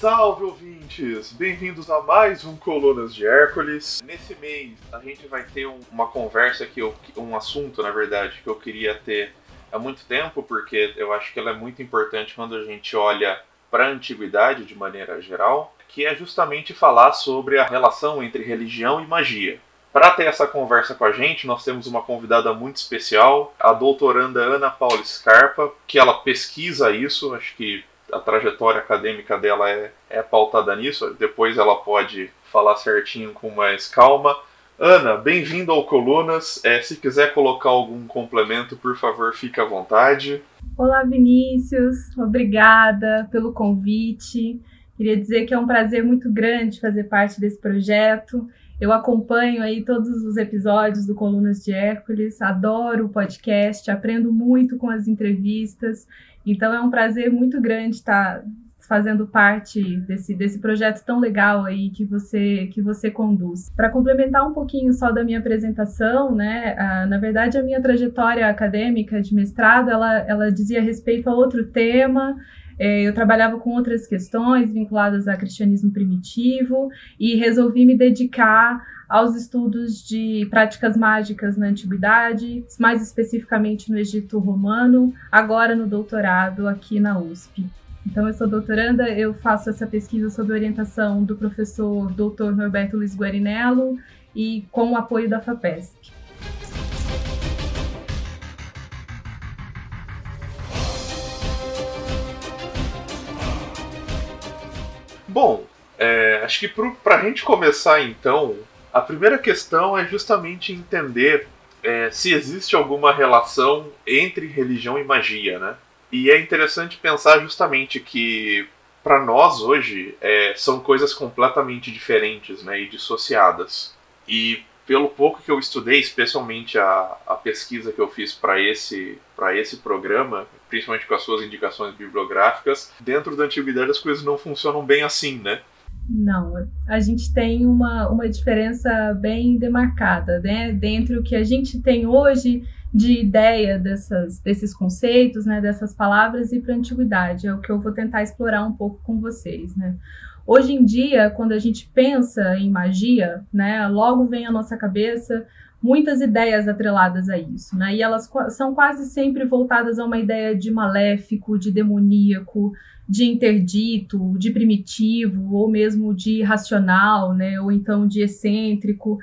Salve ouvintes! Bem-vindos a mais um Colunas de Hércules. Nesse mês a gente vai ter um, uma conversa que eu, um assunto, na verdade, que eu queria ter há muito tempo, porque eu acho que ela é muito importante quando a gente olha para a antiguidade de maneira geral, que é justamente falar sobre a relação entre religião e magia. Para ter essa conversa com a gente, nós temos uma convidada muito especial, a doutoranda Ana Paula Scarpa, que ela pesquisa isso, acho que a trajetória acadêmica dela é, é pautada nisso, depois ela pode falar certinho com mais calma. Ana, bem-vindo ao Colunas. É, se quiser colocar algum complemento, por favor, fique à vontade. Olá, Vinícius. Obrigada pelo convite. Queria dizer que é um prazer muito grande fazer parte desse projeto. Eu acompanho aí todos os episódios do Colunas de Hércules, adoro o podcast, aprendo muito com as entrevistas. Então é um prazer muito grande estar fazendo parte desse, desse projeto tão legal aí que você que você conduz. Para complementar um pouquinho só da minha apresentação, né, na verdade a minha trajetória acadêmica de mestrado, ela, ela dizia respeito a outro tema, é, eu trabalhava com outras questões vinculadas ao cristianismo primitivo e resolvi me dedicar aos estudos de práticas mágicas na antiguidade, mais especificamente no Egito Romano, agora no doutorado aqui na USP. Então, eu sou doutoranda, eu faço essa pesquisa sob orientação do professor Dr. Norberto Luiz Guarinello e com o apoio da FAPESP. Bom, é, acho que para a gente começar então, a primeira questão é justamente entender é, se existe alguma relação entre religião e magia, né? E é interessante pensar justamente que para nós hoje é, são coisas completamente diferentes né, e dissociadas. E pelo pouco que eu estudei, especialmente a, a pesquisa que eu fiz para esse, esse programa, principalmente com as suas indicações bibliográficas, dentro da antiguidade as coisas não funcionam bem assim, né? Não, a gente tem uma, uma diferença bem demarcada, né? Dentro do que a gente tem hoje de ideia dessas, desses conceitos, né, dessas palavras e para a antiguidade. É o que eu vou tentar explorar um pouco com vocês, né? Hoje em dia, quando a gente pensa em magia, né, logo vem à nossa cabeça muitas ideias atreladas a isso, né? E elas são quase sempre voltadas a uma ideia de maléfico, de demoníaco, de interdito, de primitivo, ou mesmo de racional, né? Ou então de excêntrico.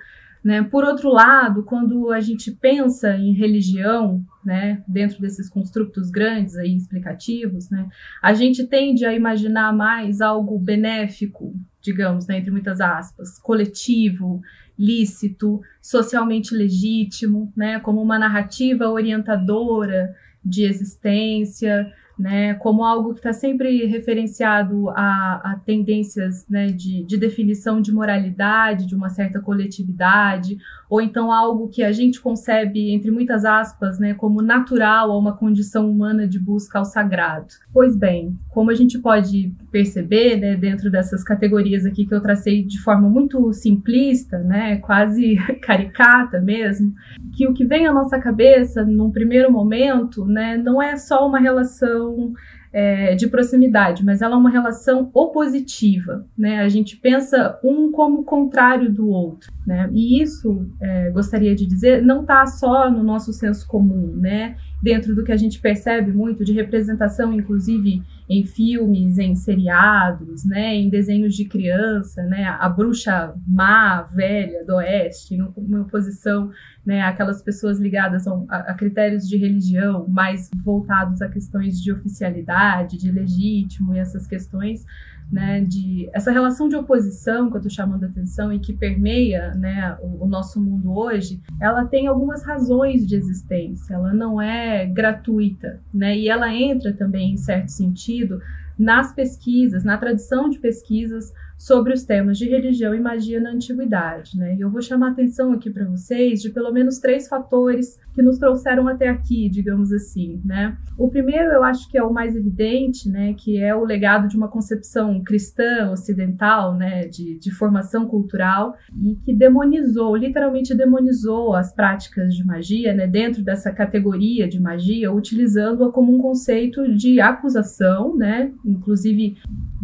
Né? Por outro lado, quando a gente pensa em religião, né, dentro desses construtos grandes aí explicativos, né, a gente tende a imaginar mais algo benéfico, digamos, né, entre muitas aspas, coletivo, lícito, socialmente legítimo, né, como uma narrativa orientadora de existência, né, como algo que está sempre referenciado a, a tendências né, de, de, definição de moralidade, de uma certa coletividade, ou então algo que a gente concebe, entre muitas aspas, né, como natural a uma condição humana de busca ao sagrado. Pois bem, como a gente pode perceber né, dentro dessas categorias aqui que eu tracei de forma muito simplista, né, quase caricata mesmo, que o que vem à nossa cabeça num primeiro momento né, não é só uma relação é, de proximidade, mas ela é uma relação opositiva, né? A gente pensa um como contrário do outro, né? E isso, é, gostaria de dizer, não está só no nosso senso comum, né? Dentro do que a gente percebe muito de representação, inclusive em filmes, em seriados, né? Em desenhos de criança, né? A bruxa má, velha do oeste, em uma oposição né, aquelas pessoas ligadas a, a, critérios de religião, mais voltados a questões de oficialidade, de legítimo e essas questões, né, de essa relação de oposição que eu estou chamando a atenção e que permeia né, o, o, nosso mundo hoje, ela tem algumas razões de existência, ela não é gratuita, né, e ela entra também, em certo sentido, nas pesquisas, na tradição de pesquisas sobre os temas de religião e magia na antiguidade. Né? E eu vou chamar a atenção aqui para vocês de pelo menos três fatores que nos trouxeram até aqui, digamos assim. Né? O primeiro, eu acho que é o mais evidente, né, que é o legado de uma concepção cristã ocidental, né, de, de formação cultural, e que demonizou, literalmente demonizou as práticas de magia né, dentro dessa categoria de magia, utilizando-a como um conceito de acusação, né, inclusive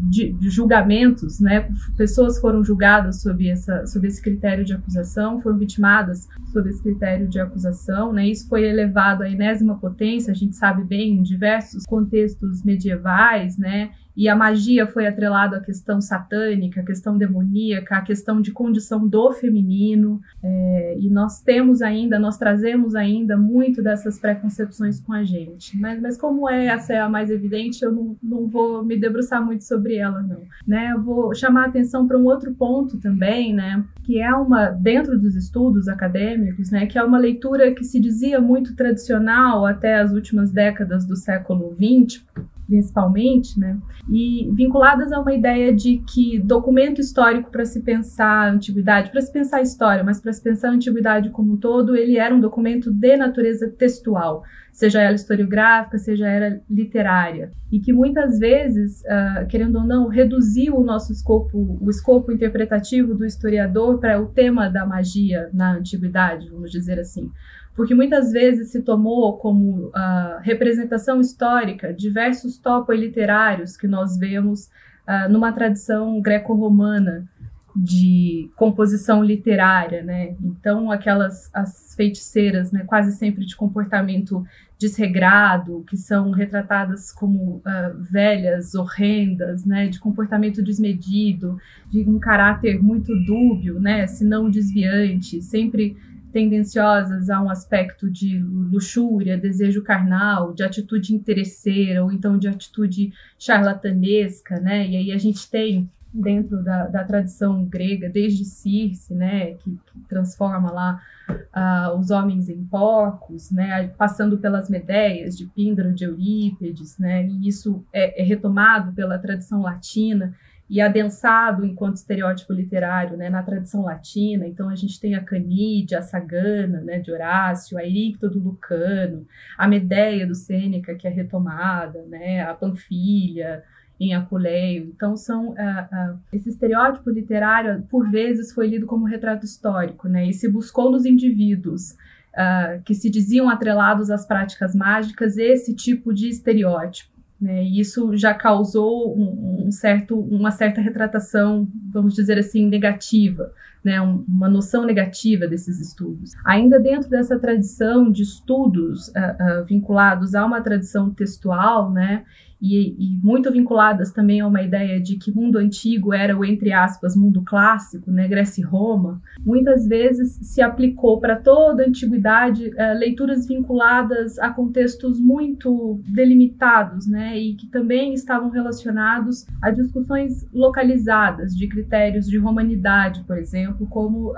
de, de, julgamentos, né? Pessoas foram julgadas sob, essa, sob esse critério de acusação, foram vitimadas sob esse critério de acusação, né? Isso foi elevado à enésima potência, a gente sabe bem, em diversos contextos medievais, né? E a magia foi atrelada à questão satânica, à questão demoníaca, à questão de condição do feminino, é, e nós temos ainda, nós trazemos ainda muito dessas preconcepções com a gente. Mas, mas como é, essa é a mais evidente, eu não, não vou me debruçar muito sobre ela, não. Né? Eu vou chamar a atenção para um outro ponto também, né? que é uma, dentro dos estudos acadêmicos, né? que é uma leitura que se dizia muito tradicional até as últimas décadas do século XX, principalmente, né? E vinculadas a uma ideia de que documento histórico para se pensar a antiguidade, para se pensar a história, mas para se pensar a antiguidade como um todo, ele era um documento de natureza textual, seja ela historiográfica, seja ela literária, e que muitas vezes, uh, querendo ou não, reduziu o nosso escopo, o escopo interpretativo do historiador para o tema da magia na antiguidade, vamos dizer assim porque muitas vezes se tomou como uh, representação histórica diversos topos literários que nós vemos uh, numa tradição greco-romana de composição literária, né? Então aquelas as feiticeiras, né, quase sempre de comportamento desregrado, que são retratadas como uh, velhas, horrendas, né, de comportamento desmedido, de um caráter muito dúbio, né, se não desviante, sempre tendenciosas a um aspecto de luxúria, desejo carnal, de atitude interesseira ou então de atitude charlatanesca, né? E aí a gente tem dentro da, da tradição grega, desde Circe, né, que, que transforma lá uh, os homens em porcos, né, passando pelas Medeias de Píndaro, de Eurípides, né, e isso é, é retomado pela tradição latina e adensado enquanto estereótipo literário né, na tradição latina. Então, a gente tem a Canídia, a Sagana, né, de Horácio, a Ericto do Lucano, a Medeia do Sêneca, que é retomada, né, a Panfilha, em Apuleio. Então, são uh, uh, esse estereótipo literário, por vezes, foi lido como retrato histórico, né, e se buscou nos indivíduos uh, que se diziam atrelados às práticas mágicas esse tipo de estereótipo. Né, e isso já causou um, um, certo, uma certa retratação, vamos dizer assim, negativa, né, uma noção negativa desses estudos. Ainda dentro dessa tradição de estudos uh, uh, vinculados a uma tradição textual, né, e, e, muito vinculadas também a uma ideia de que mundo antigo era o, entre aspas, mundo clássico, né, Grécia e Roma, muitas vezes se aplicou para toda a antiguidade uh, leituras vinculadas a contextos muito delimitados, né, e que também estavam relacionados a discussões localizadas de critérios de romanidade, por exemplo, como uh,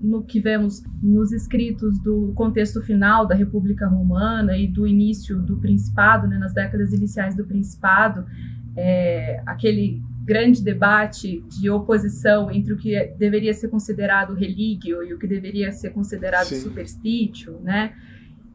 no que vemos nos escritos do contexto final da República Romana e do início do Principado, né, nas décadas iniciais do do Principado, é, aquele grande debate de oposição entre o que deveria ser considerado religio e o que deveria ser considerado Sim. superstítio, né?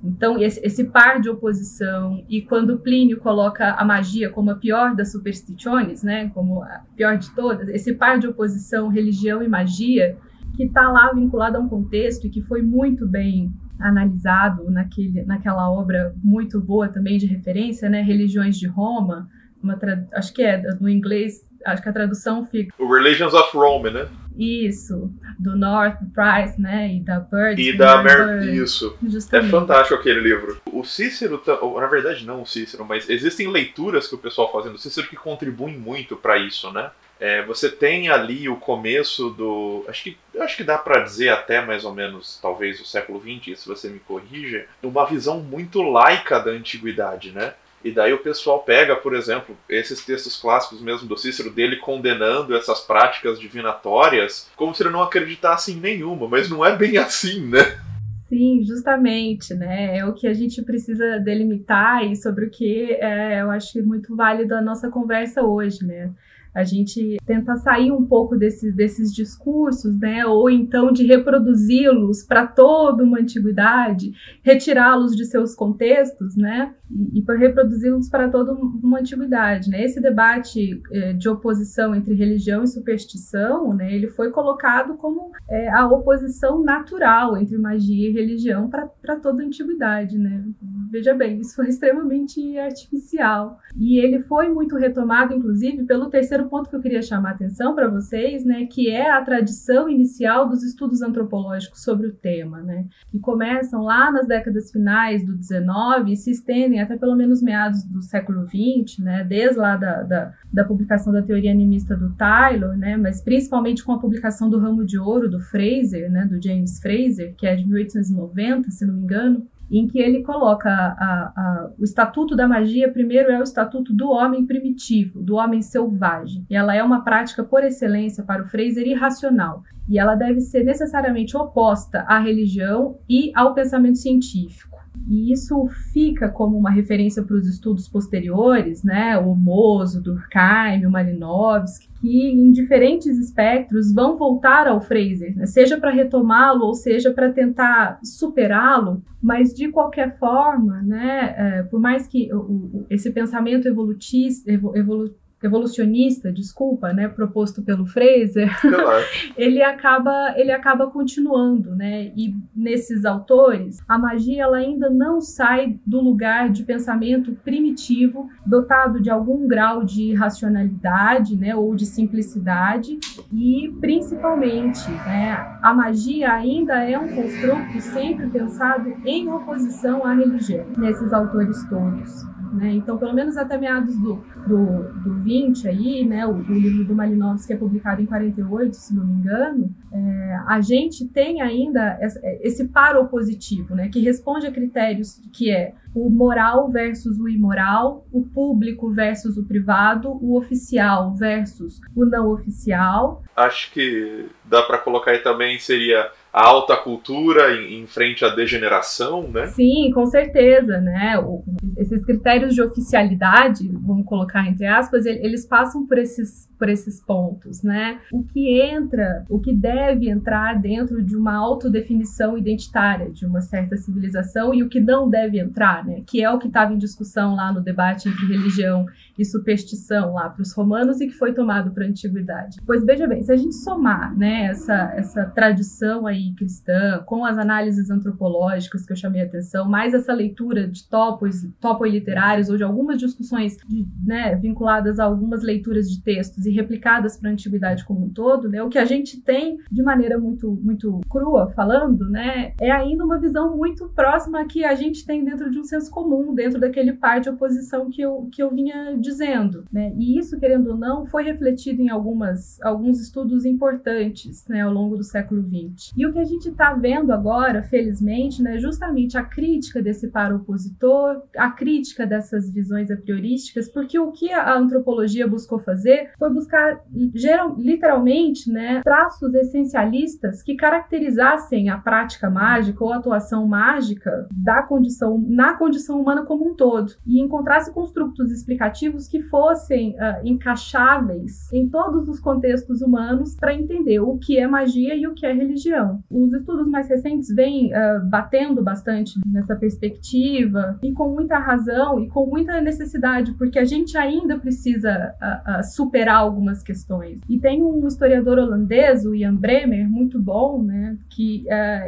Então, esse, esse, par de oposição, e quando Plínio coloca a magia como a pior das superstições, né, como a pior de todas, esse par de oposição, religião e magia, que está lá vinculado a um contexto e que foi muito bem analisado naquele, naquela obra muito boa também de referência, né, Religiões de Roma, uma acho que é no inglês, acho que a tradução fica Religions of Rome, né? Isso, do North Price, né, e da Bird. E da Mer isso. Justamente. É fantástico aquele livro. O Cícero, na verdade não o Cícero, mas existem leituras que o pessoal fazendo do Cícero que contribuem muito para isso, né? É, você tem ali o começo do. Acho que, acho que dá para dizer até mais ou menos, talvez, o século XX, se você me corrija, uma visão muito laica da antiguidade, né? E daí o pessoal pega, por exemplo, esses textos clássicos mesmo do Cícero, dele condenando essas práticas divinatórias, como se ele não acreditasse em nenhuma, mas não é bem assim, né? Sim, justamente, né? É o que a gente precisa delimitar e sobre o que é, eu acho muito válido a nossa conversa hoje, né? A gente tenta sair um pouco desse, desses discursos, né, ou então de reproduzi-los para toda uma antiguidade, retirá-los de seus contextos, né, e, e reproduzi-los para toda uma antiguidade, né. Esse debate eh, de oposição entre religião e superstição, né, ele foi colocado como eh, a oposição natural entre magia e religião para toda a antiguidade, né. Veja bem, isso foi extremamente artificial. E ele foi muito retomado, inclusive, pelo terceiro ponto que eu queria chamar a atenção para vocês, né, que é a tradição inicial dos estudos antropológicos sobre o tema, né, que começam lá nas décadas finais do 19 e se estendem até pelo menos meados do século 20, né, desde lá da, da, da publicação da teoria animista do Taylor, né, mas principalmente com a publicação do Ramo de Ouro do Fraser, né, do James Fraser, que é de 1890, se não me engano, em que ele coloca a, a, o estatuto da magia, primeiro é o estatuto do homem primitivo, do homem selvagem. E ela é uma prática por excelência para o Fraser irracional. E ela deve ser necessariamente oposta à religião e ao pensamento científico. E isso fica como uma referência para os estudos posteriores, né? O Mozo, Durkheim, o Malinowski, que em diferentes espectros vão voltar ao Fraser, né? seja para retomá-lo ou seja para tentar superá-lo, mas de qualquer forma, né? É, por mais que o, o, esse pensamento evolutista, evolu, evolucionista, desculpa, né, proposto pelo Fraser, ele acaba ele acaba continuando, né? E nesses autores, a magia ela ainda não sai do lugar de pensamento primitivo, dotado de algum grau de racionalidade, né, ou de simplicidade, e principalmente, né, a magia ainda é um construto sempre pensado em oposição à religião, nesses autores todos. Né? Então, pelo menos até meados do, do, do 20 aí, né, o, o livro do Malinowski é publicado em 48, se não me engano, é, a gente tem ainda esse paro positivo, né, que responde a critérios que é o moral versus o imoral, o público versus o privado, o oficial versus o não oficial. Acho que dá para colocar aí também seria a alta cultura em, em, frente à degeneração, né? Sim, com certeza, né? O, esses critérios de oficialidade, vamos colocar entre aspas, eles passam por esses, por esses pontos, né? O que entra, o que deve entrar dentro de uma autodefinição identitária de uma certa civilização e o que não deve entrar, né? Que é o que estava em discussão lá no debate entre religião e superstição lá para os romanos e que foi tomado para a antiguidade. Pois veja bem, se a gente somar, né, essa, essa tradição aí aí cristã, com as análises antropológicas que eu chamei a atenção, mais essa leitura de topos, topos literários ou de algumas discussões de, né, vinculadas a algumas leituras de textos e replicadas para a antiguidade como um todo, né, o que a gente tem de maneira muito muito crua falando, né, é ainda uma visão muito próxima que a gente tem dentro de um senso comum, dentro daquele par de oposição que eu, que eu vinha dizendo, né? E isso, querendo ou não, foi refletido em algumas alguns estudos importantes, né, ao longo do século XX. E o que a gente está vendo agora, felizmente, né, justamente a crítica desse para opositor, a crítica dessas visões a priorísticas, porque o que a antropologia buscou fazer foi buscar, geral, literalmente, né, traços essencialistas que caracterizassem a prática mágica ou a atuação mágica da condição, na condição humana como um todo, e encontrasse construtos explicativos que fossem uh, encaixáveis em todos os contextos humanos para entender o que é magia e o que é religião. Os estudos mais recentes vêm uh, batendo bastante nessa perspectiva e com muita razão e com muita necessidade, porque a gente ainda precisa uh, uh, superar algumas questões. E tem um historiador holandês, o Ian Bremer, muito bom, né, que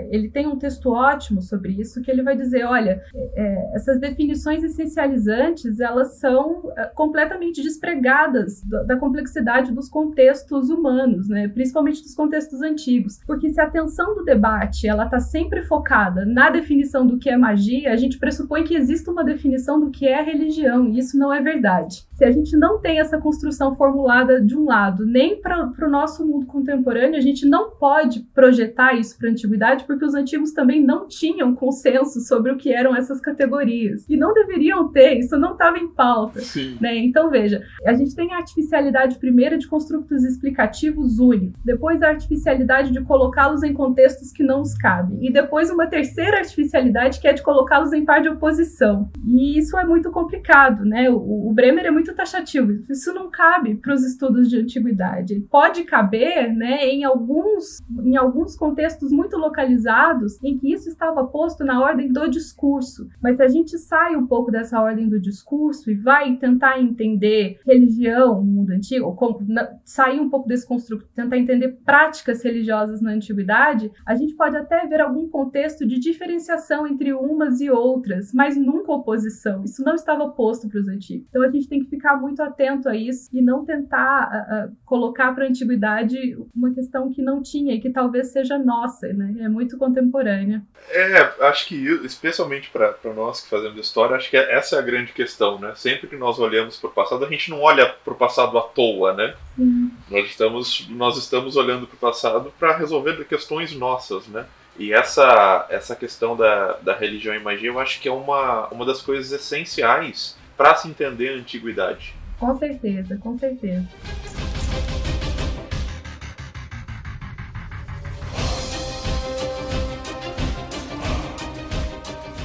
ele tem um texto ótimo sobre isso, que ele vai dizer, olha, é, essas definições essencializantes, elas são completamente despregadas da, da complexidade dos contextos humanos, né, principalmente dos contextos antigos, porque se a atenção atenção do debate ela está sempre focada na definição do que é magia, a gente pressupõe que existe uma definição do que é religião, e isso não é verdade. Se a gente não tem essa construção formulada de um lado, nem para o nosso mundo contemporâneo, a gente não pode projetar isso para a antiguidade, porque os antigos também não tinham consenso sobre o que eram essas categorias. E não deveriam ter, isso não estava em pauta. Né? Então, veja, a gente tem a artificialidade primeira de construtos explicativos únicos, depois a artificialidade de colocá-los em contextos que não os cabem. E depois uma terceira artificialidade que é de colocá-los em par de oposição. E isso é muito complicado, né? O, o Bremer é muito taxativo. Isso não cabe para os estudos de antiguidade. Pode caber, né, em alguns em alguns contextos muito localizados em que isso estava posto na ordem do discurso. Mas se a gente sai um pouco dessa ordem do discurso e vai tentar entender religião no mundo antigo, ou sair um pouco desse construto, tentar entender práticas religiosas na antiguidade, antiguidade, a gente pode até ver algum contexto de diferenciação entre umas e outras, mas nunca oposição. Isso não estava posto para os antigos. Então a gente tem que ficar muito atento a isso e não tentar uh, uh, colocar para a antiguidade uma questão que não tinha e que talvez seja nossa, né? É muito contemporânea. É, acho que especialmente para nós que fazemos história, acho que essa é a grande questão, né? Sempre que nós olhamos para o passado, a gente não olha para o passado à toa, né? Sim. Nós estamos nós estamos olhando para o passado para resolver questões nossas, né? E essa, essa questão da, da religião e magia, eu acho que é uma, uma das coisas essenciais para se entender a antiguidade. Com certeza, com certeza.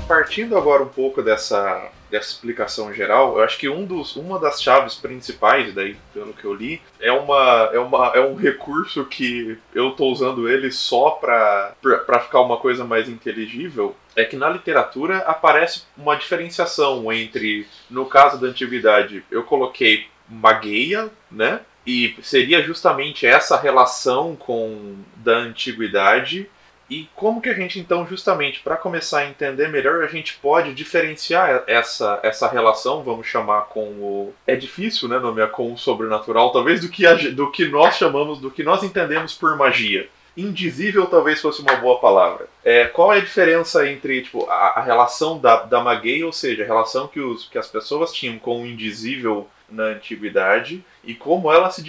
Partindo agora um pouco dessa, dessa explicação geral, eu acho que um dos, uma das chaves principais, daí, pelo que eu li, é, uma, é, uma, é um recurso que eu estou usando ele só para ficar uma coisa mais inteligível. É que na literatura aparece uma diferenciação entre, no caso da antiguidade, eu coloquei magueia, né? E seria justamente essa relação com da antiguidade e como que a gente, então, justamente para começar a entender melhor, a gente pode diferenciar essa, essa relação, vamos chamar com o. É difícil, né, nomear com o sobrenatural, talvez do que, a, do que nós chamamos, do que nós entendemos por magia. Indizível talvez fosse uma boa palavra. É, qual é a diferença entre tipo, a, a relação da, da magueia, ou seja, a relação que, os, que as pessoas tinham com o indizível na antiguidade e como ela se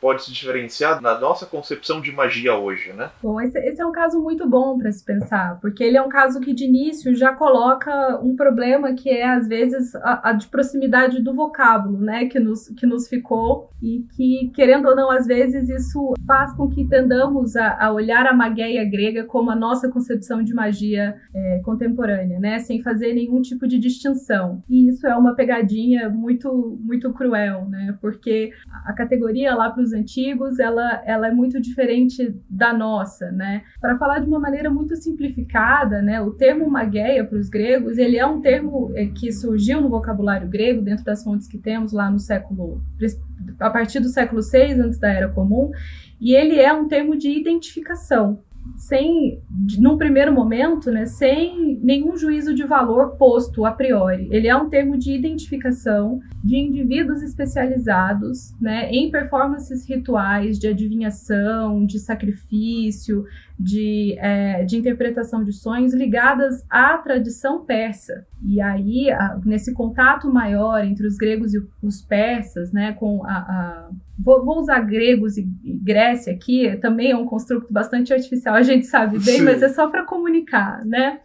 pode se diferenciar na nossa concepção de magia hoje, né? Bom, esse, esse é um caso muito bom para se pensar, porque ele é um caso que de início já coloca um problema que é às vezes a, a de proximidade do vocábulo, né, que nos, que nos ficou e que querendo ou não às vezes isso faz com que tendamos a, a olhar a magia grega como a nossa concepção de magia é, contemporânea, né, sem fazer nenhum tipo de distinção. E isso é uma pegadinha muito muito cruel, né, porque a categoria lá para os antigos ela, ela é muito diferente da nossa, né? Para falar de uma maneira muito simplificada, né, o termo mageia para os gregos ele é um termo é, que surgiu no vocabulário grego dentro das fontes que temos lá no século a partir do século 6 antes da Era Comum e ele é um termo de identificação sem, num primeiro momento, né, sem nenhum juízo de valor posto a priori. Ele é um termo de identificação de indivíduos especializados né, em performances rituais de adivinhação, de sacrifício, de, é, de interpretação de sonhos ligadas à tradição persa. E aí, a, nesse contato maior entre os gregos e os persas, né, com a, a vou, vou, usar gregos e, e, Grécia aqui, também é um construto bastante artificial, a gente sabe bem, Sim. mas é só para comunicar, né?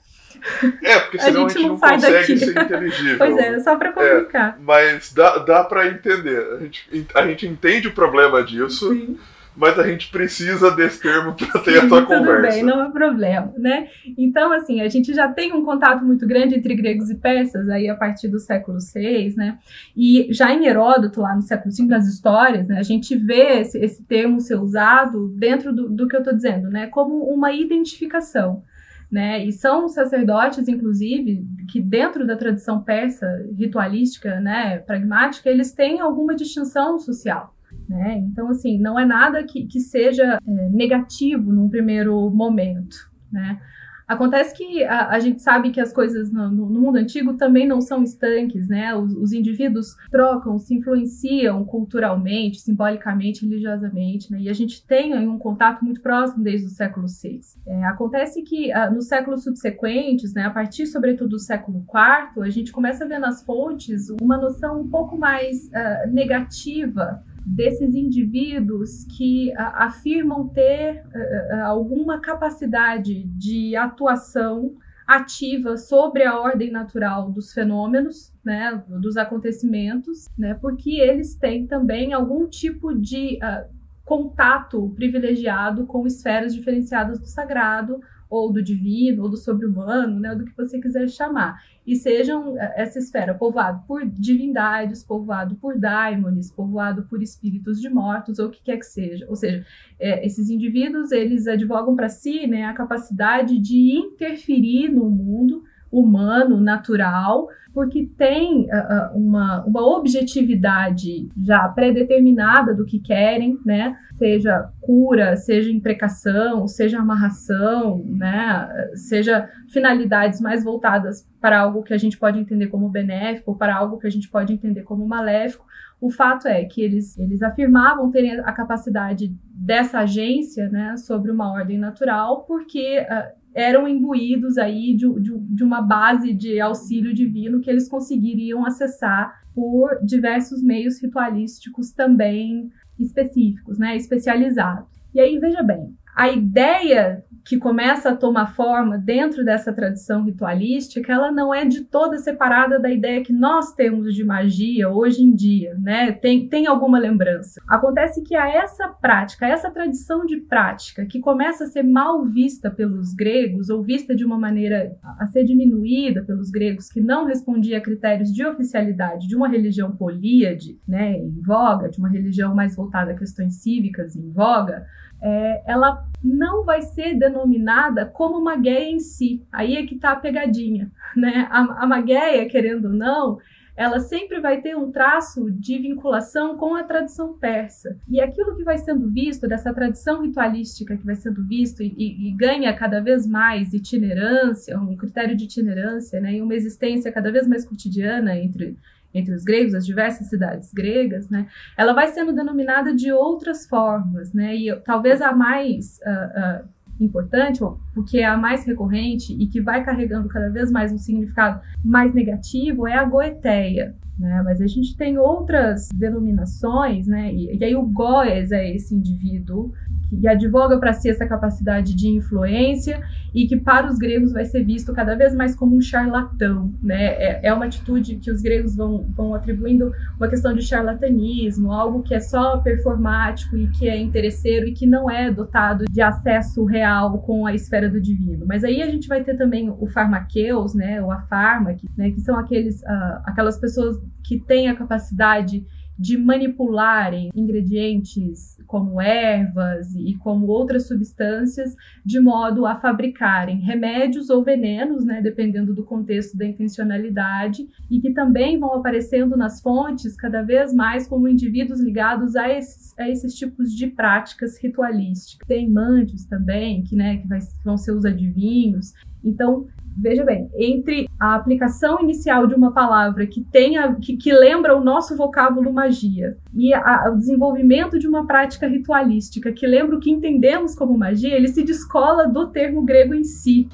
É, porque senão a gente, a gente não, não sai consegue daqui. ser inteligível. Pois é, é só para comunicar. É, mas dá, dá para entender. A gente, a gente entende o problema disso. Sim mas a gente precisa desse termo para ter essa conversa. Tudo bem, não é problema, né? Então, assim, a gente já tem um contato muito grande entre gregos e persas aí a partir do século VI, né? E já em Heródoto, lá no século V, nas histórias, né, a gente vê esse, esse termo ser usado dentro do, do que eu estou dizendo, né? Como uma identificação. Né? E são sacerdotes, inclusive, que dentro da tradição persa ritualística, né, pragmática, eles têm alguma distinção social. Né? Então, assim, não é nada que, que seja é, negativo num primeiro momento. Né? Acontece que a, a, gente sabe que as coisas no, no, mundo antigo também não são estanques, né? Os, os, indivíduos trocam, se influenciam culturalmente, simbolicamente, religiosamente, né? E a gente tem aí, um contato muito próximo desde o século VI. É, acontece que uh, nos séculos subsequentes, né, a partir sobretudo do século IV, a gente começa a ver nas fontes uma noção um pouco mais uh, negativa desses indivíduos que a, afirmam ter uh, alguma capacidade de atuação ativa sobre a ordem natural dos fenômenos, né, dos acontecimentos, né, porque eles têm também algum tipo de uh, contato privilegiado com esferas diferenciadas do sagrado ou do divino, ou do sobre-humano, né, do que você quiser chamar. E sejam eh, essa esfera povoado por divindades, povoado por daimones, povoado por espíritos de mortos, ou o que quer que seja. Ou seja, é, esses indivíduos, eles advogam para si né, a capacidade de interferir no mundo humano, natural, porque tem uh, uma, uma objetividade já pré-determinada do que querem, né? Seja cura, seja imprecação, seja amarração, né? Seja finalidades mais voltadas para algo que a gente pode entender como benéfico, para algo que a gente pode entender como maléfico. O fato é que eles, eles afirmavam terem a capacidade dessa agência né, sobre uma ordem natural, porque uh, eram imbuídos aí de, de, de uma base de auxílio divino que eles conseguiriam acessar por diversos meios ritualísticos também específicos, né, especializados. E aí, veja bem, a ideia que começa a tomar forma dentro dessa tradição ritualística, ela não é de toda separada da ideia que nós temos de magia hoje em dia, né? Tem, tem alguma lembrança. Acontece que a essa prática, a essa tradição de prática que começa a ser mal vista pelos gregos ou vista de uma maneira a ser diminuída pelos gregos que não respondia a critérios de oficialidade de uma religião políade, né, em voga, de uma religião mais voltada a questões cívicas em voga, é, ela não vai ser denominada como magueia em si. Aí é que está a pegadinha, né? A, a magueia, querendo ou não, ela sempre vai ter um traço de vinculação com a tradição persa. E aquilo que vai sendo visto, dessa tradição ritualística que vai sendo visto e, e, ganha cada vez mais itinerância, um critério de itinerância, né, e uma existência cada vez mais cotidiana entre entre os gregos, as diversas cidades gregas, né, ela vai sendo denominada de outras formas, né, e talvez a mais uh, uh, importante, porque é a mais recorrente e que vai carregando cada vez mais um significado mais negativo, é a goeteia. Né? Mas a gente tem outras denominações, né? E, e aí o Goes é esse indivíduo que advoga para si essa capacidade de influência e que para os gregos vai ser visto cada vez mais como um charlatão, né? É, é uma atitude que os gregos vão, vão atribuindo uma questão de charlatanismo, algo que é só performático e que é interesseiro e que não é dotado de acesso real com a esfera do divino. Mas aí a gente vai ter também o farmaqueus, né? Ou a fármaca, né? Que são aqueles, uh, aquelas pessoas que têm a capacidade de manipularem ingredientes como ervas e como outras substâncias de modo a fabricarem remédios ou venenos, né, dependendo do contexto da intencionalidade, e que também vão aparecendo nas fontes cada vez mais como indivíduos ligados a esses, a esses tipos de práticas ritualísticas. Tem mantios também, que, né, que vai, vão ser os adivinhos. Então, veja bem, entre a aplicação inicial de uma palavra que tenha que, que lembra o nosso vocábulo magia e a, o desenvolvimento de uma prática ritualística que lembra o que entendemos como magia, ele se descola do termo grego em si.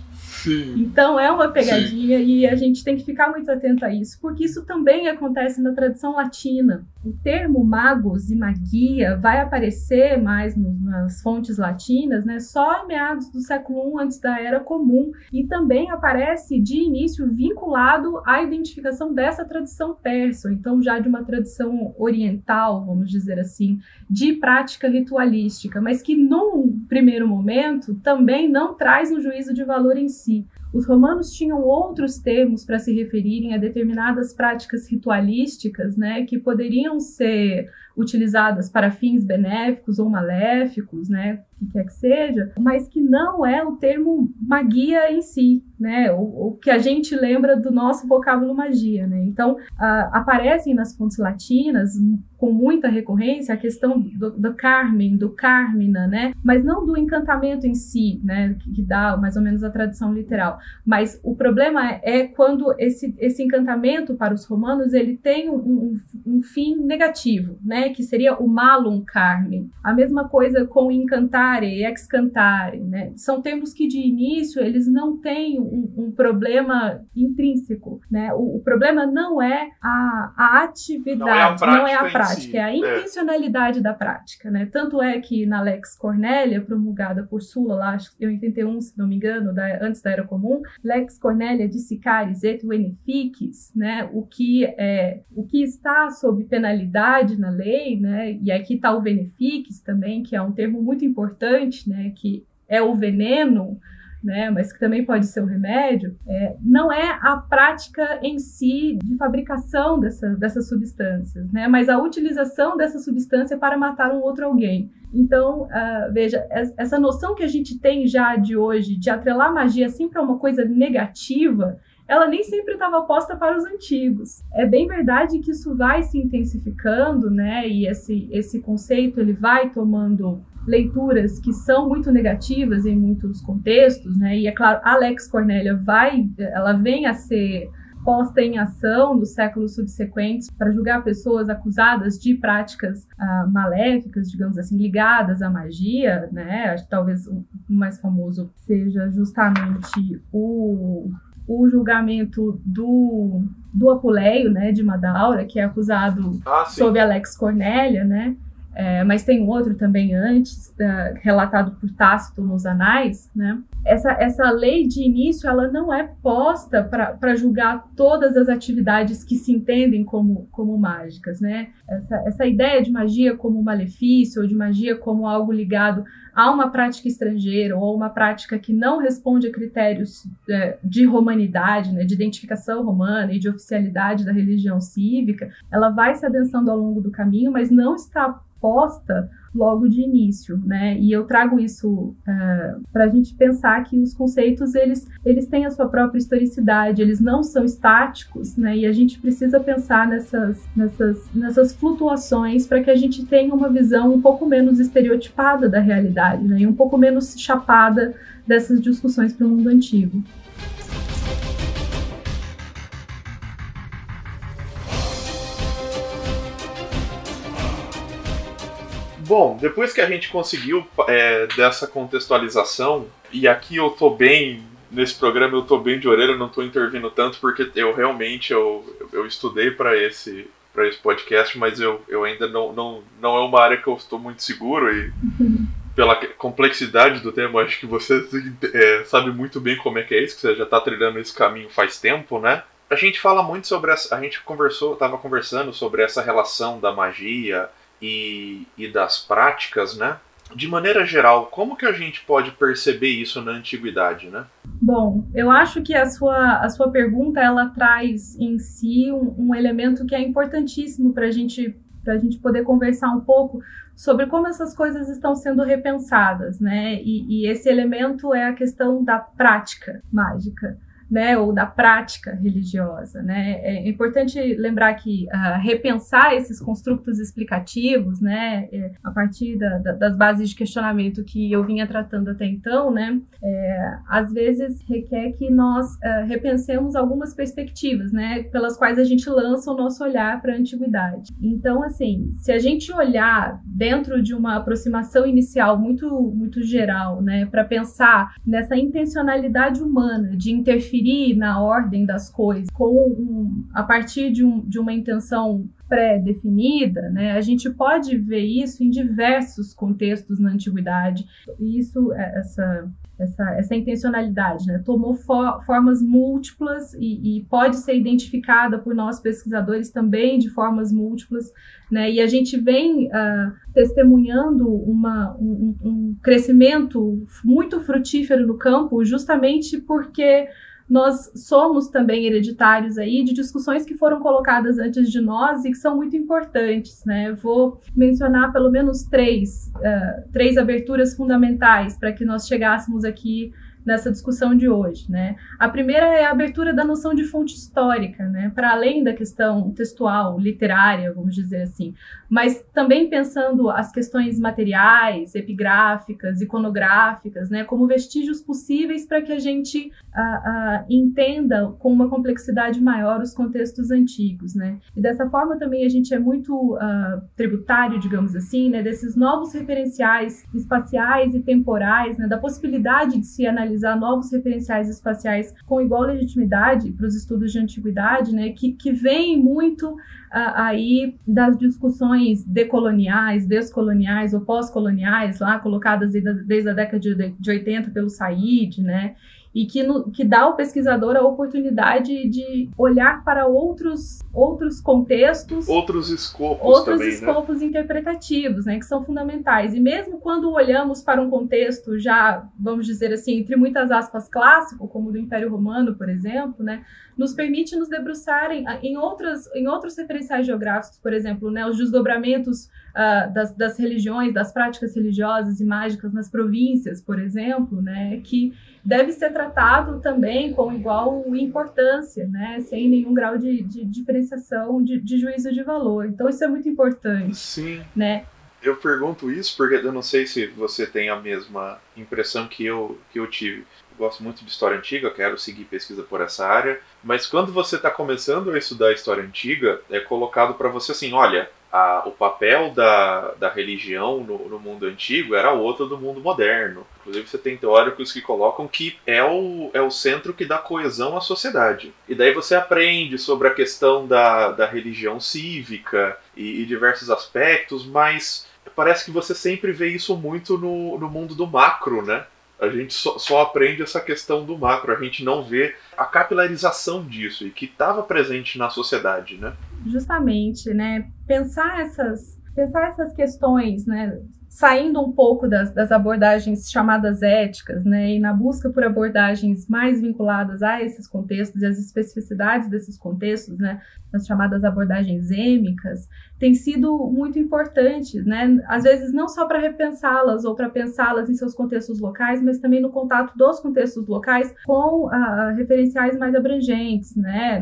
Sim. Então é uma pegadinha Sim. e a gente tem que ficar muito atento a isso, porque isso também acontece na tradição latina. O termo magos e magia vai aparecer mais no, nas fontes latinas, né, só em meados do século I antes da Era Comum, e também aparece de início vinculado à identificação dessa tradição persa, então já de uma tradição oriental, vamos dizer assim, de prática ritualística, mas que num primeiro momento também não traz um juízo de valor em si si. Os romanos tinham outros termos para se referirem a determinadas práticas ritualísticas, né, que poderiam ser utilizadas para fins benéficos ou maléficos, né, que quer que seja, mas que não é o termo magia em si, né, o, o que a gente lembra do nosso vocábulo magia, né. Então, aparecem nas fontes latinas com muita recorrência a questão do, do Carmen, do Carmina, né, mas não do encantamento em si, né, que, que dá mais ou menos a tradução literal, mas o problema é, é quando esse, esse encantamento para os romanos ele tem um, um, um fim negativo, né, que seria o malum carmen. A mesma coisa com encantare e excantare, né? São termos que de início eles não têm um, um problema intrínseco, né? O, o, problema não é a, a atividade, não é a prática, é, a prática si. é a intencionalidade é. da prática, né? Tanto é que na Lex Cornélia, promulgada por Sula lá em 81, se não me engano, da, antes da Era Comum, Lex Cornélia de Sicaris et Beneficis, né? O que é o que está sob penalidade na lei, né? E aqui está o beneficis também, que é um termo muito importante, né? Que é o veneno, né, mas que também pode ser um remédio, é, não é a prática em si de fabricação dessa, dessas substâncias, né, mas a utilização dessa substância para matar um outro alguém. Então, uh, veja, essa noção que a gente tem já de hoje de atrelar magia sempre a uma coisa negativa, ela nem sempre estava posta para os antigos. É bem verdade que isso vai se intensificando, né? E esse, esse conceito ele vai tomando leituras que são muito negativas em muitos contextos, né? E é claro, Alex Cornélia vai, ela vem a ser posta em ação nos séculos subsequentes para julgar pessoas acusadas de práticas ah, maléficas, digamos assim, ligadas à magia, né? Acho que talvez o mais famoso seja justamente o, o julgamento do, do Apuleio, né, de Madaura, que é acusado ah, sob Alex Cornélia, né? É, mas tem outro também antes, da, relatado por Tácito nos Anais, né? Essa, essa lei de início ela não é posta para julgar todas as atividades que se entendem como, como mágicas, né? Essa, essa ideia de magia como malefício ou de magia como algo ligado a uma prática estrangeira ou uma prática que não responde a critérios é, de romanidade, né, de identificação romana e de oficialidade da religião cívica, ela vai se adensando ao longo do caminho, mas não está resposta logo de início, né? E eu trago isso uh, é, para a gente pensar que os conceitos eles, eles têm a sua própria historicidade, eles não são estáticos, né? E a gente precisa pensar nessas, nessas, nessas flutuações para que a gente tenha uma visão um pouco menos estereotipada da realidade, né? E um pouco menos chapada dessas discussões para o mundo antigo. Bom, depois que a gente conseguiu é, dessa contextualização, e aqui eu tô bem, nesse programa eu tô bem de orelha, não tô intervindo tanto, porque eu realmente eu, eu estudei para esse para esse podcast, mas eu, eu ainda não, não, não é uma área que eu estou muito seguro e pela complexidade do tema, acho que você é, sabe muito bem como é que é isso, que você já está trilhando esse caminho faz tempo, né? A gente fala muito sobre essa, a gente conversou, estava conversando sobre essa relação da magia, e, e das práticas, né? De maneira geral, como que a gente pode perceber isso na antiguidade, né? Bom, eu acho que a sua, a sua pergunta ela traz em si um, um elemento que é importantíssimo para gente, a gente poder conversar um pouco sobre como essas coisas estão sendo repensadas, né? E, e esse elemento é a questão da prática mágica né, ou da prática religiosa. Né? É importante lembrar que uh, repensar esses construtos explicativos, né, é, a partir da, da, das bases de questionamento que eu vinha tratando até então, né, é, às vezes requer que nós uh, repensemos algumas perspectivas, né, pelas quais a gente lança o nosso olhar para a antiguidade. Então, assim, se a gente olhar dentro de uma aproximação inicial muito, muito geral, né, para pensar nessa intencionalidade humana de interferir interferir na ordem das coisas com um, a partir de, um, de uma intenção pré-definida, né, a gente pode ver isso em diversos contextos na antiguidade. Isso, é, essa, essa, essa intencionalidade, né, tomou formas múltiplas e, e, pode ser identificada por nós pesquisadores também de formas múltiplas, né, e a gente vem uh, testemunhando uma, um, um crescimento muito frutífero no campo, justamente porque nós somos também hereditários aí de discussões que foram colocadas antes de nós e que são muito importantes, né? Vou mencionar pelo menos três, uh, três aberturas fundamentais para que nós chegássemos aqui nessa discussão de hoje, né? A primeira é a abertura da noção de fonte histórica, né? Para além da questão textual, literária, vamos dizer assim, mas também pensando as questões materiais, epigráficas, iconográficas, né? Como vestígios possíveis para que a gente uh, uh, entenda com uma complexidade maior os contextos antigos, né? E dessa forma também a gente é muito uh, tributário, digamos assim, né? Desses novos referenciais espaciais e temporais, né? Da possibilidade de se analisar analisar novos referenciais espaciais com igual legitimidade para os estudos de antiguidade, né, que, que vem muito uh, aí das discussões decoloniais, descoloniais ou pós-coloniais, lá colocadas desde a década de, de 80 pelo Said, né, e que, no, que dá ao pesquisador a oportunidade de olhar para outros, outros contextos, outros escopos, outros também, né? escopos né? interpretativos, né, que são fundamentais. E mesmo quando olhamos para um contexto já, vamos dizer assim, entre muitas aspas clássico, como o do Império Romano, por exemplo, né, nos permite nos debruçar em, em, outras, em outros referenciais geográficos, por exemplo, né, os desdobramentos uh, das, das religiões, das práticas religiosas e mágicas nas províncias, por exemplo, né, que deve ser tratado também com igual importância, né? Sem nenhum grau de, de diferenciação de, de, juízo de valor. Então isso é muito importante. Sim. Né? Eu pergunto isso porque eu não sei se você tem a mesma impressão que eu, que eu tive. Eu gosto muito de história antiga, quero seguir pesquisa por essa área, mas quando você está começando a estudar história antiga, é colocado para você assim: olha, a, o papel da, da religião no, no, mundo antigo era outro do mundo moderno. Inclusive, você tem teóricos que colocam que é o, é o centro que dá coesão à sociedade. E daí você aprende sobre a questão da, da religião cívica e, e diversos aspectos, mas parece que você sempre vê isso muito no, no mundo do macro, né? A gente só, só, aprende essa questão do macro, a gente não vê a capilarização disso e que estava presente na sociedade, né? Justamente, né? Pensar essas, pensar essas questões, né? saindo um pouco das, das, abordagens chamadas éticas, né, e na busca por abordagens mais vinculadas a esses contextos e as especificidades desses contextos, né, as chamadas abordagens êmicas, tem sido muito importante, né, às vezes não só para repensá-las ou para pensá-las em seus contextos locais, mas também no contato dos contextos locais com ah, referenciais mais abrangentes, né,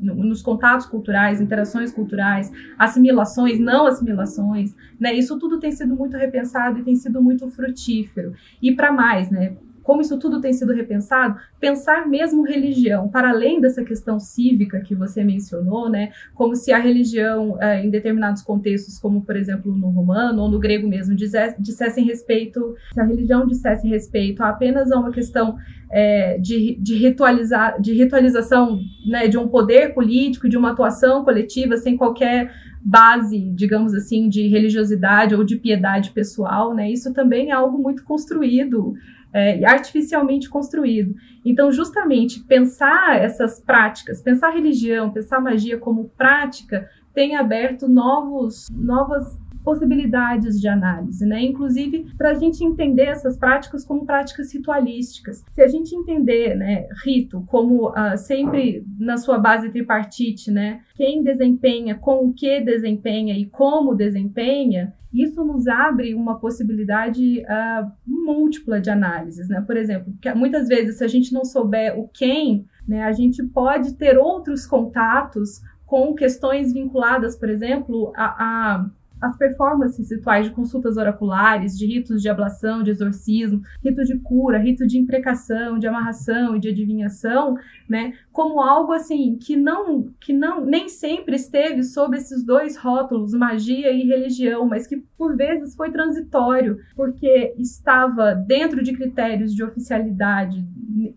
nos contatos culturais, interações culturais, assimilações, não assimilações, né, isso tudo tem sido muito repensado e tem sido muito frutífero. E para mais, né? Como isso tudo tem sido repensado, pensar mesmo religião, para além dessa questão cívica que você mencionou, né? Como se a religião, eh, em determinados contextos, como por exemplo no romano ou no grego mesmo, dissessem respeito, se a religião dissesse respeito apenas a uma questão é, de, de, ritualizar, de ritualização né, de um poder político, de uma atuação coletiva sem qualquer base, digamos assim, de religiosidade ou de piedade pessoal, né? Isso também é algo muito construído, é, artificialmente construído. Então, justamente pensar essas práticas, pensar religião, pensar magia como prática, tem aberto novos, novas possibilidades de análise, né? Inclusive para a gente entender essas práticas como práticas ritualísticas. Se a gente entender, né, rito como uh, sempre na sua base tripartite, né, quem desempenha, com o que desempenha e como desempenha, isso nos abre uma possibilidade uh, múltipla de análises, né? Por exemplo, muitas vezes se a gente não souber o quem, né, a gente pode ter outros contatos com questões vinculadas, por exemplo, a, a as performances rituais de consultas oraculares, de ritos de ablação, de exorcismo, rito de cura, rito de imprecação, de amarração e de adivinhação, né, como algo assim que não que não nem sempre esteve sob esses dois rótulos, magia e religião, mas que por vezes foi transitório, porque estava dentro de critérios de oficialidade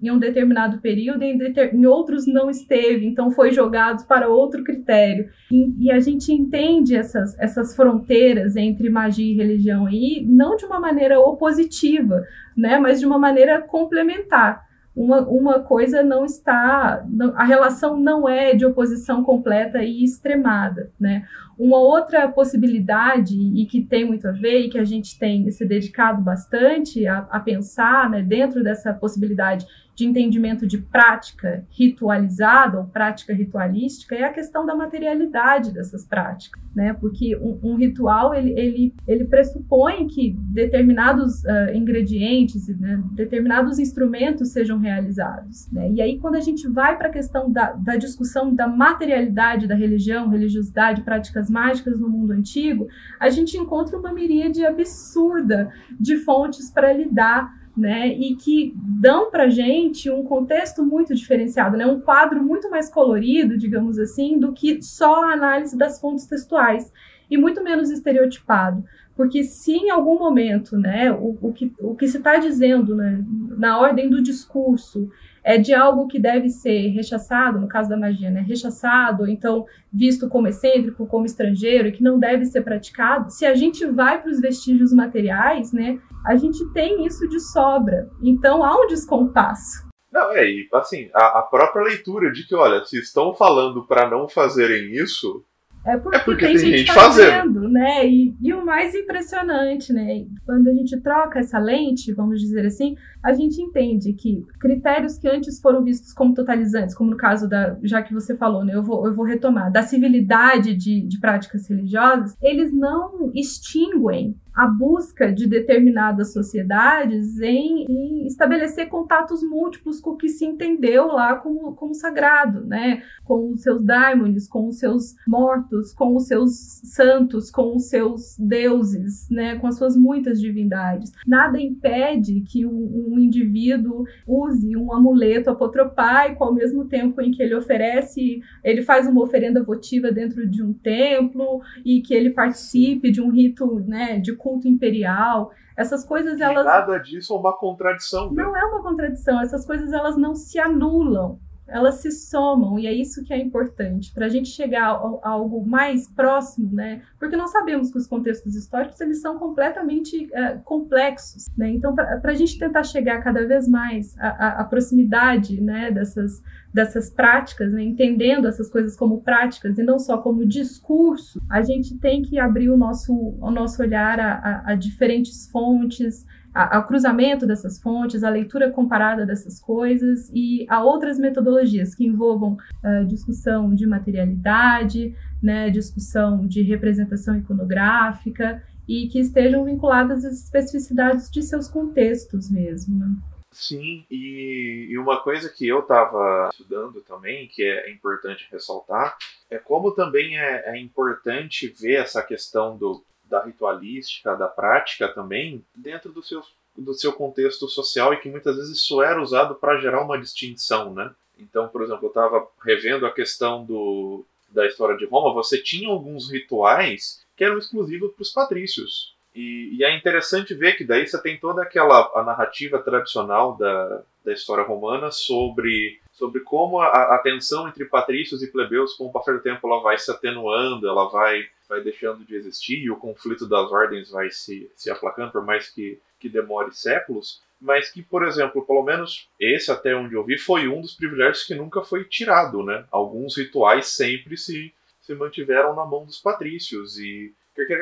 em um determinado período e em, deter, em outros não esteve, então foi jogado para outro critério. E, e a gente entende essas, essas fronteiras entre magia e religião aí, não de uma maneira opositiva, né, mas de uma maneira complementar uma, uma coisa não está, a relação não é de oposição completa e extremada, né? Uma outra possibilidade, e que tem muito a ver, e que a gente tem se dedicado bastante a, a pensar, né, dentro dessa possibilidade de entendimento de prática ritualizada ou prática ritualística é a questão da materialidade dessas práticas, né? Porque um, um ritual ele, ele, ele pressupõe que determinados uh, ingredientes, né, determinados instrumentos sejam realizados, né? E aí quando a gente vai para a questão da, da discussão da materialidade da religião, religiosidade, práticas mágicas no mundo antigo, a gente encontra uma miríade absurda de fontes para lidar né, e que dão para gente um contexto muito diferenciado, né, um quadro muito mais colorido, digamos assim, do que só a análise das fontes textuais e muito menos estereotipado, porque se em algum momento, né, o, o que, o que se está dizendo né, na ordem do discurso é de algo que deve ser rechaçado, no caso da magia, né, rechaçado, ou então visto como excêntrico, como estrangeiro, e que não deve ser praticado, se a gente vai para os vestígios materiais, né, a gente tem isso de sobra. Então há um descompasso. Não, é, e assim, a, a própria leitura de que, olha, se estão falando para não fazerem isso, é porque, é porque tem, tem, gente, gente fazendo, fazendo, né? E, e, o mais impressionante, né? Quando a gente troca essa lente, vamos dizer assim, a gente entende que critérios que antes foram vistos como totalizantes, como no caso da, já que você falou, né? Eu vou, eu vou retomar, da civilidade de, de práticas religiosas, eles não extinguem a busca de determinadas sociedades em, em, estabelecer contatos múltiplos com o que se entendeu lá como, como sagrado, né? Com os seus daimones, com os seus mortos, com os seus santos, com os seus deuses, né? Com as suas muitas divindades. Nada impede que um, um indivíduo use um amuleto apotropaico ao mesmo tempo em que ele oferece, ele faz uma oferenda votiva dentro de um templo e que ele participe de um rito, né? De culto imperial. Essas coisas elas nada disso é uma contradição. Né? Não é uma contradição. Essas coisas elas não se anulam elas se somam e é isso que é importante para a gente chegar a, algo mais próximo, né? Porque nós sabemos que os contextos históricos eles são completamente uh, complexos, né? Então, para a gente tentar chegar cada vez mais à, proximidade, né, dessas dessas práticas, né, entendendo essas coisas como práticas e não só como discurso, a gente tem que abrir o nosso o nosso olhar a, a, a diferentes fontes ao cruzamento dessas fontes, a leitura comparada dessas coisas e a outras metodologias que envolvam uh, discussão de materialidade, né, discussão de representação iconográfica e que estejam vinculadas às especificidades de seus contextos mesmo. Né? Sim, e, e, uma coisa que eu estava estudando também, que é importante ressaltar, é como também é, é importante ver essa questão do da ritualística, da prática também, dentro do seu, do seu contexto social e que muitas vezes isso era usado para gerar uma distinção, né? Então, por exemplo, eu estava revendo a questão do, da história de Roma, você tinha alguns rituais que eram exclusivos para os patrícios. E, e, é interessante ver que daí você tem toda aquela a narrativa tradicional da, da história romana sobre, sobre como a, a tensão entre patrícios e plebeus, com o passar do tempo, ela vai se atenuando, ela vai vai deixando de existir e o conflito das ordens vai se, se aplacando, por mais que, que demore séculos, mas que, por exemplo, pelo menos esse até onde eu vi, foi um dos privilégios que nunca foi tirado, né? Alguns rituais sempre se, se mantiveram na mão dos patrícios e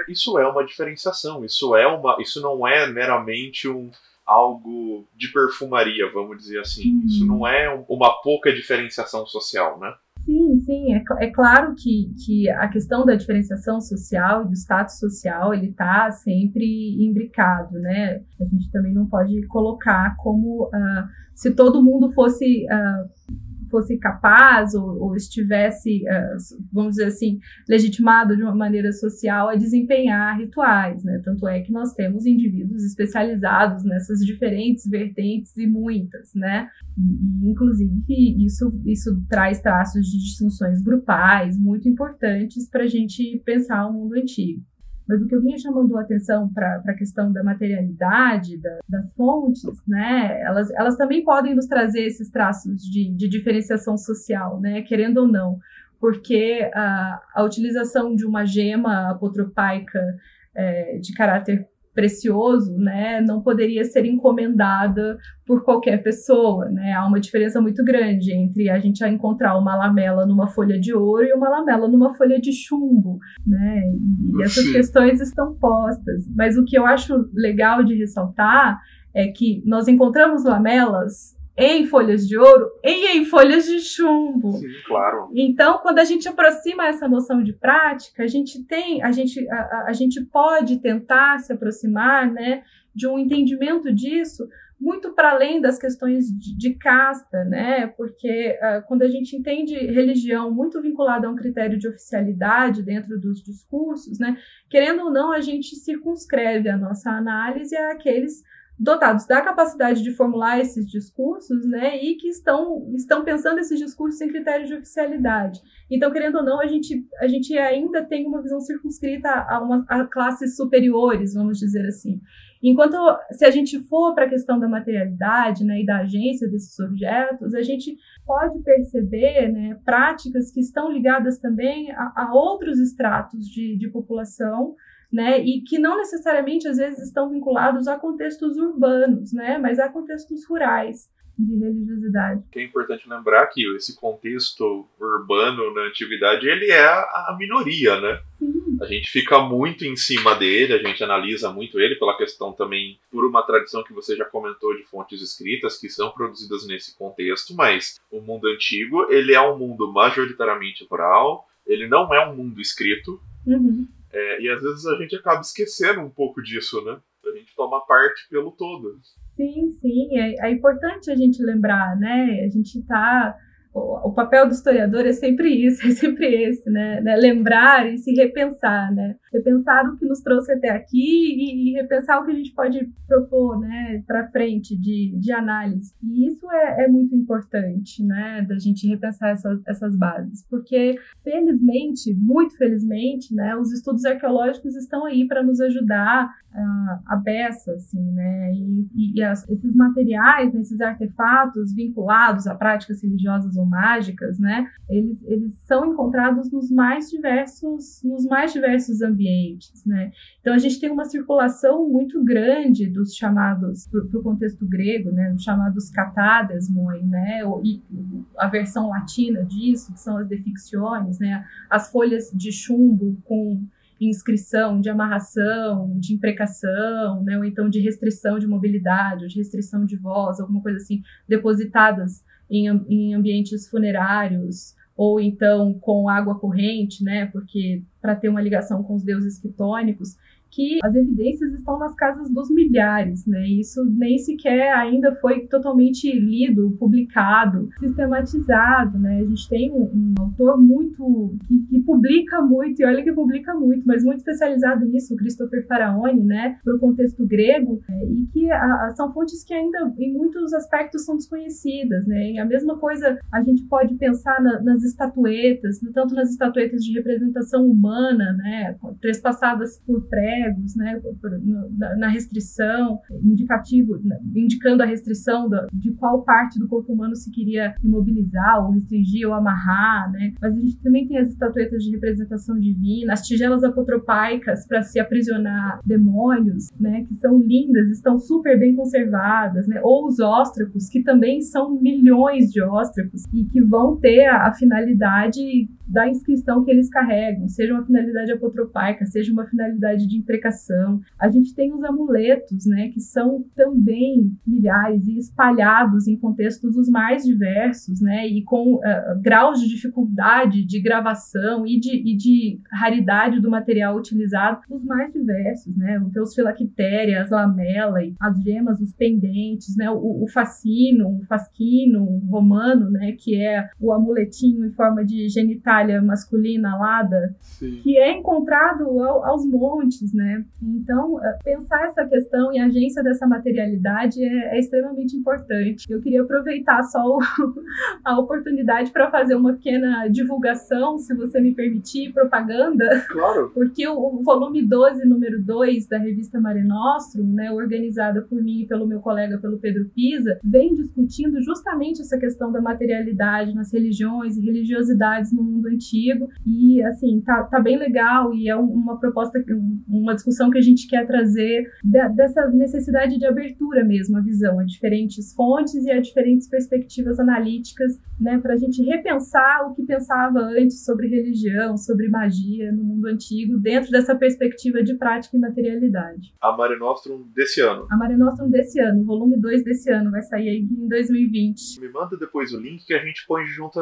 isso é uma diferenciação, isso é uma, isso não é meramente um algo de perfumaria, vamos dizer assim. Isso não é uma pouca diferenciação social, né? Sim, sim, é, é claro que, que a questão da diferenciação social e do status social, ele está sempre imbricado, né? A gente também não pode colocar como uh, se todo mundo fosse uh, fosse capaz ou, ou estivesse, uh, vamos dizer assim, legitimado de uma maneira social a desempenhar rituais, né? Tanto é que nós temos indivíduos especializados nessas diferentes vertentes e muitas, né? E, inclusive, isso, isso traz traços de distinções grupais muito importantes para a gente pensar o mundo antigo. Mas o que eu vinha chamando a atenção para a questão da materialidade, da, das fontes, né, elas, elas também podem nos trazer esses traços de, de diferenciação social, né, querendo ou não, porque a, a utilização de uma gema apotropaica é, de caráter precioso, né, não poderia ser encomendada por qualquer pessoa, né? Há uma diferença muito grande entre a gente encontrar uma lamela numa folha de ouro e uma lamela numa folha de chumbo, né? E essas Sim. questões estão postas. Mas o que eu acho legal de ressaltar é que nós encontramos lamelas em folhas de ouro e em folhas de chumbo. Sim, claro. Então, quando a gente aproxima essa noção de prática, a gente tem, a gente, a, a gente pode tentar se aproximar, né, de um entendimento disso muito para além das questões de, de casta, né? Porque uh, quando a gente entende religião muito vinculada a um critério de oficialidade dentro dos discursos, né? Querendo ou não, a gente circunscreve a nossa análise àqueles dotados da capacidade de formular esses discursos, né, e que estão, estão pensando esses discursos em critérios de oficialidade. Então, querendo ou não, a gente, a gente ainda tem uma visão circunscrita a, uma, a classes superiores, vamos dizer assim. Enquanto, se a gente for para a questão da materialidade né, e da agência desses objetos, a gente pode perceber né, práticas que estão ligadas também a, a outros estratos de, de população, né, e que não necessariamente às vezes estão vinculados a contextos urbanos, né, mas a contextos rurais de religiosidade. É importante lembrar que esse contexto urbano na antiguidade ele é a, minoria, né? Sim. A gente fica muito em cima dele, a gente analisa muito ele pela questão também por uma tradição que você já comentou de fontes escritas que são produzidas nesse contexto, mas o mundo antigo ele é um mundo majoritariamente rural, ele não é um mundo escrito. Uhum É, e às vezes a gente acaba esquecendo um pouco disso, né? A gente toma parte pelo todo. Sim, sim, é, é importante a gente lembrar, né? A gente está o, papel do historiador é sempre isso, é sempre esse, né? né? Lembrar e se repensar, né? Repensar o que nos trouxe até aqui e, e repensar o que a gente pode propor, né? Para frente de, de análise. E isso é, é, muito importante, né? Da gente repensar essas, essas bases, porque felizmente, muito felizmente, né? Os estudos arqueológicos estão aí para nos ajudar uh, a beça, assim, né? E, e, e as, esses materiais, esses artefatos vinculados a práticas religiosas ou mágicas, né? Eles, eles são encontrados nos mais diversos, nos mais diversos ambientes, né? Então a gente tem uma circulação muito grande dos chamados, para o contexto grego, né? Os chamados catadesmoi, né? E a versão latina disso, que são as deficciones, né? As folhas de chumbo com inscrição de amarração, de imprecação, né, ou então de restrição de mobilidade, de restrição de voz, alguma coisa assim, depositadas em, em ambientes funerários, ou então com água corrente, né, porque para ter uma ligação com os deuses quitônicos, que as evidências estão nas casas dos milhares, né? Isso nem sequer ainda foi totalmente lido, publicado, sistematizado, né? A gente tem um, um autor muito que, que, publica muito e olha que publica muito, mas muito especializado nisso, Christopher Faraoni, né? Para o contexto grego é, e que a, a, são fontes que ainda em muitos aspectos são desconhecidas, né? E a mesma coisa a gente pode pensar na, nas estatuetas, tanto nas estatuetas de representação humana, né? Trespassadas por pré né, na restrição, indicativo, indicando a restrição de qual parte do corpo humano se queria imobilizar, ou restringir, ou amarrar, né. Mas a gente também tem as estatuetas de representação divina, as tigelas apotropaicas para se aprisionar demônios, né, que são lindas, estão super bem conservadas, né, ou os óstracos, que também são milhões de óstracos e que vão ter a, a finalidade da inscrição que eles carregam, seja uma finalidade apotropaica, seja uma finalidade de A gente tem os amuletos, né, que são também milhares e espalhados em contextos os mais diversos, né, e com uh, graus de dificuldade de gravação e de, e de raridade do material utilizado os mais diversos, né, os filactéria, as lamelas, as gemas, os pendentes, né, o, o fascino, o fasquino romano, né, que é o amuletinho em forma de genital masculina alada, Sim. que é encontrado ao, aos montes, né? Então, eh, pensar essa questão e a agência dessa materialidade é, é extremamente importante. Eu queria aproveitar só o, a oportunidade para fazer uma pequena divulgação, se você me permitir, propaganda. Claro. Porque o, o volume 12, número 2 da revista Mare Nostrum, né, organizada por mim e pelo meu colega, pelo Pedro Pisa, vem discutindo justamente essa questão da materialidade nas religiões e religiosidades no mundo antigo. E, assim, tá, tá bem legal e é uma proposta, uma discussão que a gente quer trazer dessa necessidade de abertura mesmo, a visão a diferentes fontes e a diferentes perspectivas analíticas, né, para a gente repensar o que pensava antes sobre religião, sobre magia no mundo antigo, dentro dessa perspectiva de prática e materialidade. A Mare Nostrum desse ano. A Mare Nostrum desse ano, volume 2 desse ano, vai sair aí em 2020. Me manda depois o link que a gente põe junto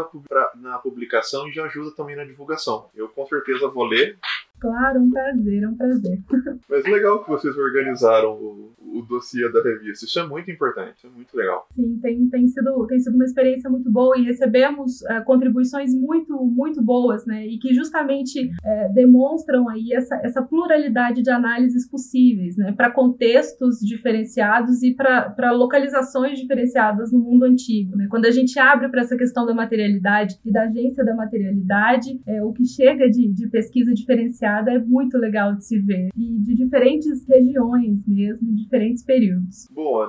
na publicação e já ajuda também na divulgação. Eu com certeza vou ler. Claro, um prazer, um prazer. Mas legal que vocês organizaram o, o dossiê da revista. Isso é muito importante, é muito legal. Sim, tem, tem, sido, tem sido uma experiência muito boa e recebemos uh, contribuições muito, muito boas, né? E que justamente uh, demonstram aí essa, essa pluralidade de análises possíveis, né? Para contextos diferenciados e para localizações diferenciadas no mundo antigo, né? Quando a gente abre para essa questão da materialidade e da agência da materialidade, é, o que chega de, de pesquisa diferenciada é muito legal de se ver. E de diferentes regiões mesmo, de diferentes períodos.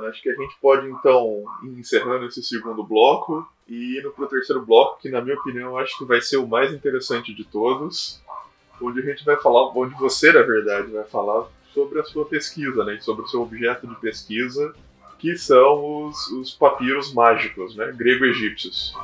Acho que a gente pode então ir encerrando esse segundo bloco e indo para o terceiro bloco, que na minha opinião acho que vai ser o mais interessante de todos, onde a gente vai falar, onde você, na verdade, vai falar sobre a sua pesquisa, né, sobre o seu objeto de pesquisa, que são os, os papiros mágicos, né, grego-egípcios.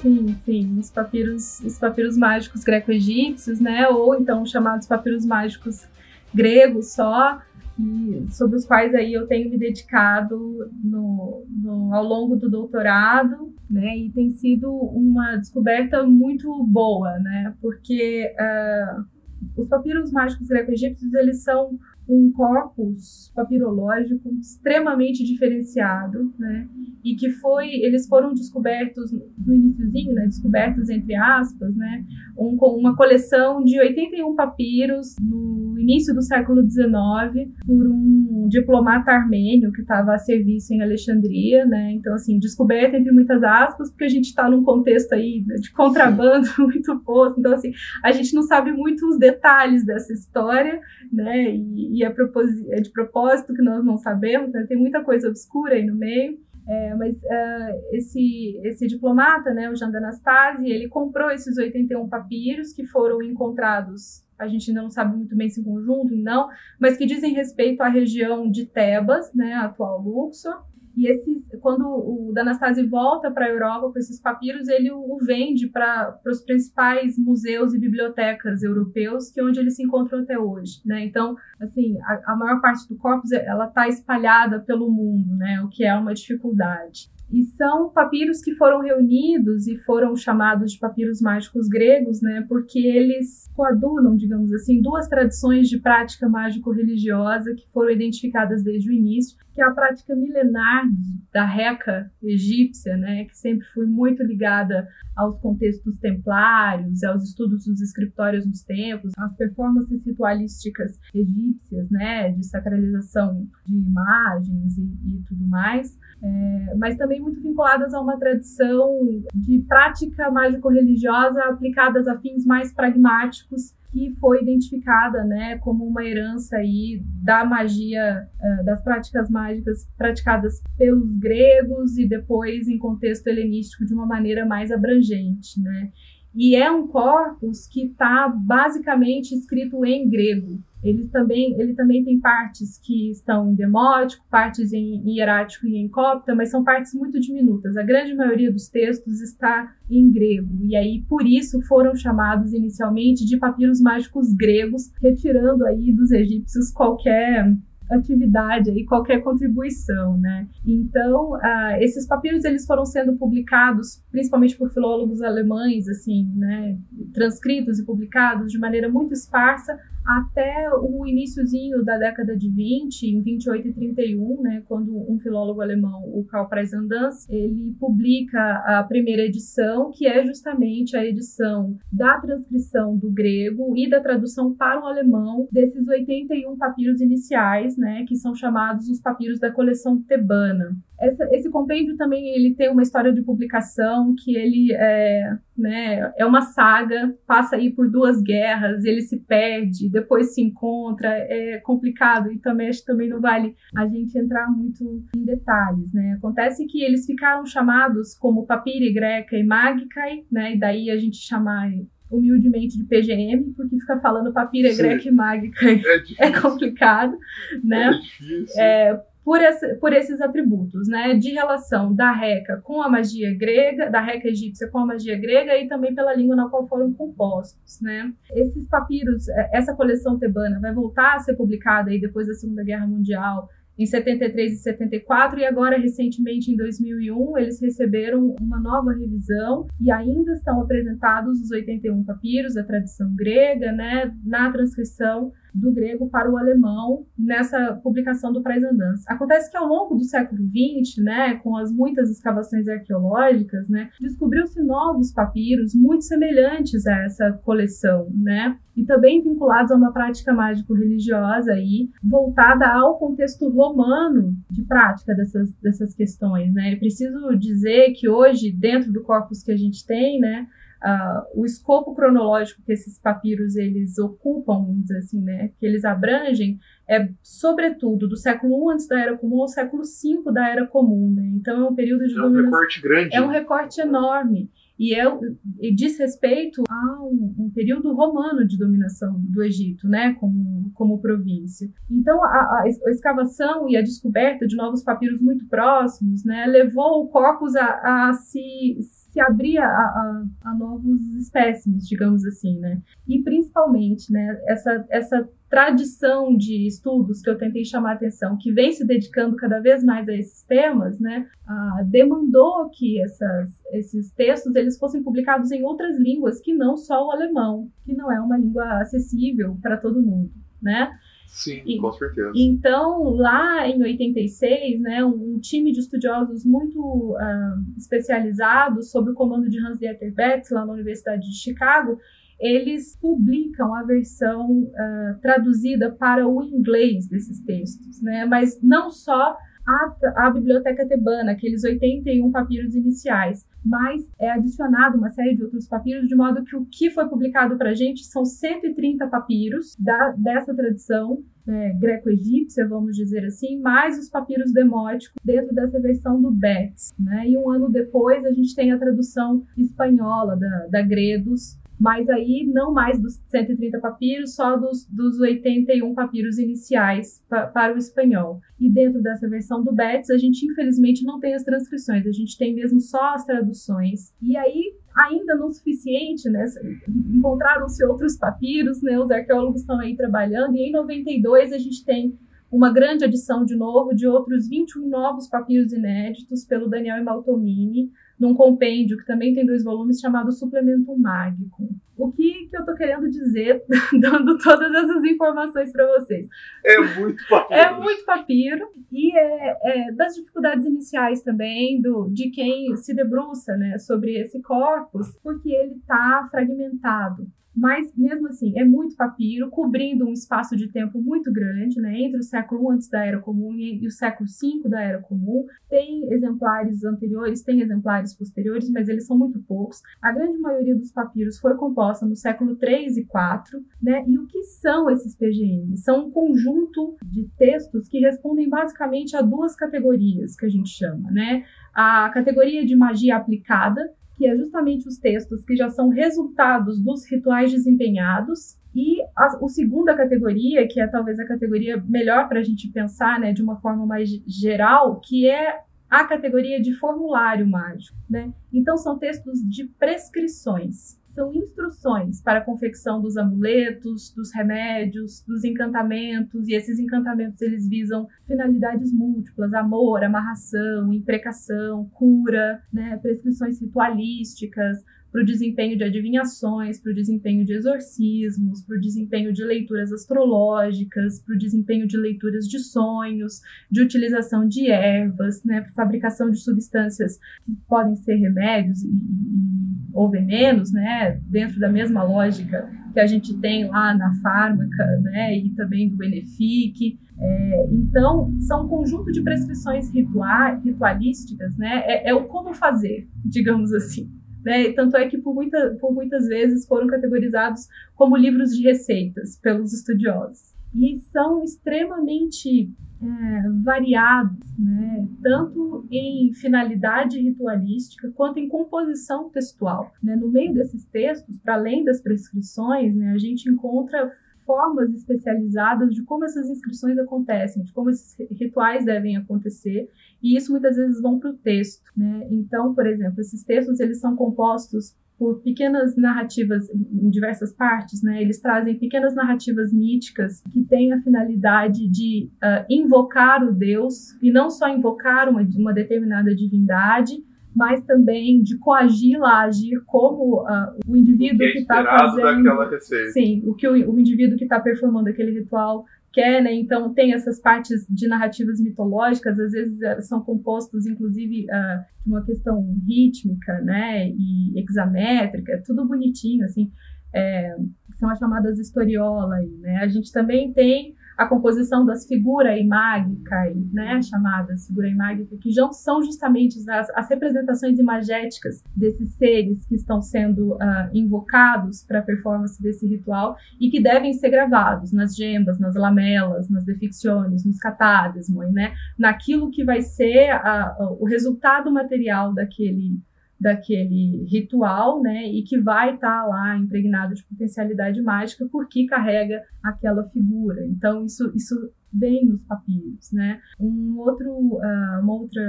Sim, sim, os papiros, os papiros mágicos greco-egípcios, né? Ou então chamados papiros mágicos gregos só. sobre os quais aí eu tenho me dedicado no, no, ao longo do doutorado, né? E tem sido uma descoberta muito boa, né? Porque uh, os papiros mágicos greco-egípcios eles são um corpus papirológico extremamente diferenciado, né? E que foi, eles foram descobertos no iníciozinho, né? Descobertos entre aspas, né? Um, com uma coleção de 81 papiros no início do século XIX por um diplomata armênio que estava a serviço em Alexandria, né? Então, assim, descoberta entre muitas aspas, porque a gente está num contexto aí de contrabando muito posto. Então, assim, a gente não sabe muito os detalhes dessa história, né? E, é, é de propósito que nós não sabemos, né? tem muita coisa obscura aí no meio. É, mas uh, esse, esse diplomata, né, o Jean d'Anastase, ele comprou esses 81 papiros que foram encontrados, a gente ainda não sabe muito bem se em conjunto, não, mas que dizem respeito à região de Tebas, né, atual Luxor, e quando o Danastasi volta para a Europa com esses papiros, ele o, vende para os principais museus e bibliotecas europeus, que é onde eles se encontram até hoje, né? Então, assim, a, a maior parte do corpus ela está espalhada pelo mundo, né? O que é uma dificuldade. E são papiros que foram reunidos e foram chamados de papiros mágicos gregos, né, porque eles coadunam, digamos assim, duas tradições de prática mágico-religiosa que foram identificadas desde o início, que é a prática milenar da Reca egípcia, né, que sempre foi muito ligada aos contextos templários, aos estudos dos escritórios nos templos, às performances ritualísticas egípcias, né, de sacralização de imagens e, e tudo mais é, mas também muito vinculadas a uma tradição de prática mágico-religiosa aplicadas a fins mais pragmáticos que foi identificada né, como uma herança aí da magia, uh, das práticas mágicas praticadas pelos gregos e depois em contexto helenístico de uma maneira mais abrangente. Né? E é um corpus que está basicamente escrito em grego. Ele também, ele também tem partes que estão em demótico, partes em hierático e em cópita, mas são partes muito diminutas. A grande maioria dos textos está em grego, e aí por isso foram chamados inicialmente de papiros mágicos gregos, retirando aí dos egípcios qualquer atividade e qualquer contribuição, né? Então, uh, esses papiros eles foram sendo publicados, principalmente por filólogos alemães, assim, né? Transcritos e publicados de maneira muito esparsa até o iníciozinho da década de 20, em 28 e 31, né, quando um filólogo alemão, o Karl Preisandans, ele publica a primeira edição, que é justamente a edição da transcrição do grego e da tradução para o alemão desses 81 papiros iniciais, né, que são chamados os papiros da coleção tebana. Essa, esse compêndio também ele tem uma história de publicação que ele é, né, é uma saga, passa aí por duas guerras, ele se perde, depois se encontra, é complicado e também acho que também não vale a gente entrar muito em detalhes, né? Acontece que eles ficaram chamados como Papiri Greca e Magicae, né? E daí a gente chamar humildemente de PGM, porque ficar falando papira greca e mágica é, é, complicado, né? É difícil. É, por, esse, por esses atributos, né, de relação da Reca com a magia grega, da Reca egípcia com a magia grega e também pela língua na qual foram compostos, né. Esses papiros, é, essa coleção tebana vai voltar a ser publicada aí depois da Segunda Guerra Mundial em 73 e 74 e agora recentemente em 2001 eles receberam uma nova revisão e ainda estão apresentados os 81 papiros da tradição grega, né, na transcrição do grego para o alemão nessa publicação do Praisandans. Acontece que ao longo do século XX, né, com as muitas escavações arqueológicas, né, descobriu-se novos papiros muito semelhantes a essa coleção, né, e também vinculados a uma prática mágico-religiosa aí, voltada ao contexto romano de prática dessas, dessas questões, né. É preciso dizer que hoje, dentro do corpus que a gente tem, né, uh, o escopo cronológico que esses papiros eles ocupam, vamos dizer assim, né, que eles abrangem, é sobretudo do século I antes da Era Comum ao século V da Era Comum. Né? Então é um período de é um recorte grande. É um recorte enorme e, é, e diz respeito a um, um, período romano de dominação do Egito, né, como, como província. Então, a, a, escavação e a descoberta de novos papiros muito próximos, né, levou o corpus a, a se, se abrir a, a, a, novos espécimes, digamos assim, né, e principalmente, né, essa, essa tradição de estudos que eu tentei chamar atenção, que vem se dedicando cada vez mais a esses temas, né, demandou que essas, esses textos eles fossem publicados em outras línguas que não só o alemão, que não é uma língua acessível para todo mundo, né? Sim, e, com certeza. Então, lá em 86, né, um, time de estudiosos muito uh, especializados, sob o comando de Hans-Dieter Betz, lá na Universidade de Chicago, eles publicam a versão uh, traduzida para o inglês desses textos, né? Mas não só a, a, biblioteca tebana, aqueles 81 papiros iniciais, mas é adicionado uma série de outros papiros, de modo que o que foi publicado para a gente são 130 papiros da, dessa tradição né, greco-egípcia, vamos dizer assim, mais os papiros demóticos dentro dessa versão do Betz. Né? E um ano depois a gente tem a tradução espanhola da, da Gredos, mas aí não mais dos 130 papiros, só dos, dos 81 papiros iniciais pa, para o espanhol. E dentro dessa versão do Betts, a gente infelizmente não tem as transcrições, a gente tem mesmo só as traduções. E aí, ainda não suficiente, né? Encontraram-se outros papiros, né? Os arqueólogos estão aí trabalhando, e em 92 a gente tem uma grande adição de novo de outros 21 novos papiros inéditos pelo Daniel Maltomini, num compêndio que também tem dois volumes chamado Suplemento Mágico. O que, que eu estou querendo dizer, dando todas essas informações para vocês? É muito papiro. É muito papiro. E é, é, das dificuldades iniciais também do, de quem se debruça né, sobre esse corpus, porque ele está fragmentado. Mas, mesmo assim, é muito papiro, cobrindo um espaço de tempo muito grande, né, entre o século I antes da Era Comum e, o século V da Era Comum. Tem exemplares anteriores, tem exemplares posteriores, mas eles são muito poucos. A grande maioria dos papiros foi composta no século III e IV, né, e o que são esses PGM? São um conjunto de textos que respondem basicamente a duas categorias que a gente chama, né? A categoria de magia aplicada, que é justamente os textos que já são resultados dos rituais desempenhados. E a, a segunda categoria, que é talvez a categoria melhor para a gente pensar né, de uma forma mais geral, que é a categoria de formulário mágico. Né? Então, são textos de prescrições são instruções para a confecção dos amuletos, dos remédios, dos encantamentos, e esses encantamentos eles visam finalidades múltiplas, amor, amarração, imprecação, cura, né, prescrições ritualísticas, para o desempenho de adivinhações, para o desempenho de exorcismos, para o desempenho de leituras astrológicas, para o desempenho de leituras de sonhos, de utilização de ervas, né, fabricação de substâncias que podem ser remédios e, ou venenos, né, dentro da mesma lógica que a gente tem lá na fármaca, né, e também do Benefic. É, então, são um conjunto de prescrições ritual, ritualísticas, né, é, é o como fazer, digamos assim. Né? Tanto é que por, muita, por muitas vezes foram categorizados como livros de receitas pelos estudiosos. E são extremamente é, variados, né? tanto em finalidade ritualística quanto em composição textual. Né? No meio desses textos, para além das prescrições, né, a gente encontra formas especializadas de como essas inscrições acontecem, de como esses rituais devem acontecer, e isso muitas vezes vão para o texto, né? Então, por exemplo, esses textos eles são compostos por pequenas narrativas em diversas partes, né? Eles trazem pequenas narrativas míticas que têm a finalidade de uh, invocar o Deus e não só invocar uma, uma determinada divindade, mas também de coagi-la a agir como uh, o indivíduo o que está fazendo. Daquela receita. Sim, o que o, o indivíduo que está performando aquele ritual quer, né? Então tem essas partes de narrativas mitológicas, às vezes eh, são compostos, inclusive, uh, de uma questão rítmica, né? E hexamétrica, tudo bonitinho, assim. É, são as chamadas historiolas, né? A gente também tem a composição das figuras imágicas, né, chamadas figuras imágicas, que já são justamente as, as, representações imagéticas desses seres que estão sendo uh, invocados para a performance desse ritual e que devem ser gravados nas gemas, nas lamelas, nas deficciones, nos catadesmos, né, naquilo que vai ser uh, o resultado material daquele daquele ritual, né, e que vai estar tá lá impregnado de potencialidade mágica porque carrega aquela figura. Então isso isso vem nos papiros, né? Um outro uh, um outro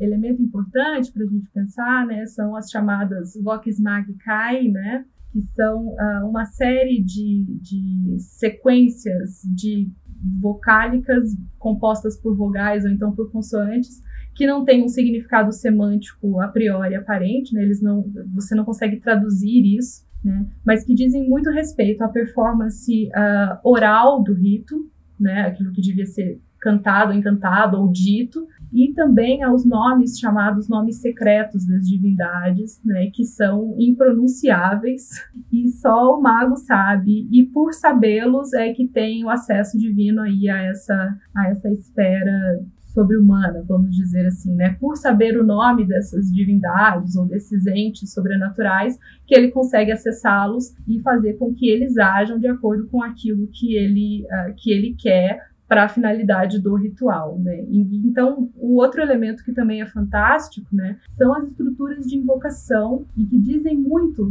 elemento importante para a gente pensar, né, são as chamadas Vox Magicae, né, que são uh, uma série de, de sequências de vocálicas compostas por vogais ou então por consoantes que não tem um significado semântico a priori aparente, né? Eles não, você não consegue traduzir isso, né? Mas que dizem muito respeito à performance uh, oral do rito, né? Aquilo que devia ser cantado, encantado ou dito, e também aos nomes chamados nomes secretos das divindades, né, que são impronunciáveis e só o mago sabe, e por sabê-los é que tem o acesso divino aí a essa, a essa esfera sobre-humana, vamos dizer assim, né? Por saber o nome dessas divindades ou desses entes sobrenaturais, que ele consegue acessá-los e fazer com que eles ajam de acordo com aquilo que ele, uh, que ele quer para a finalidade do ritual, né? Então, o outro elemento que também é fantástico, né, são as estruturas de invocação e que dizem muito,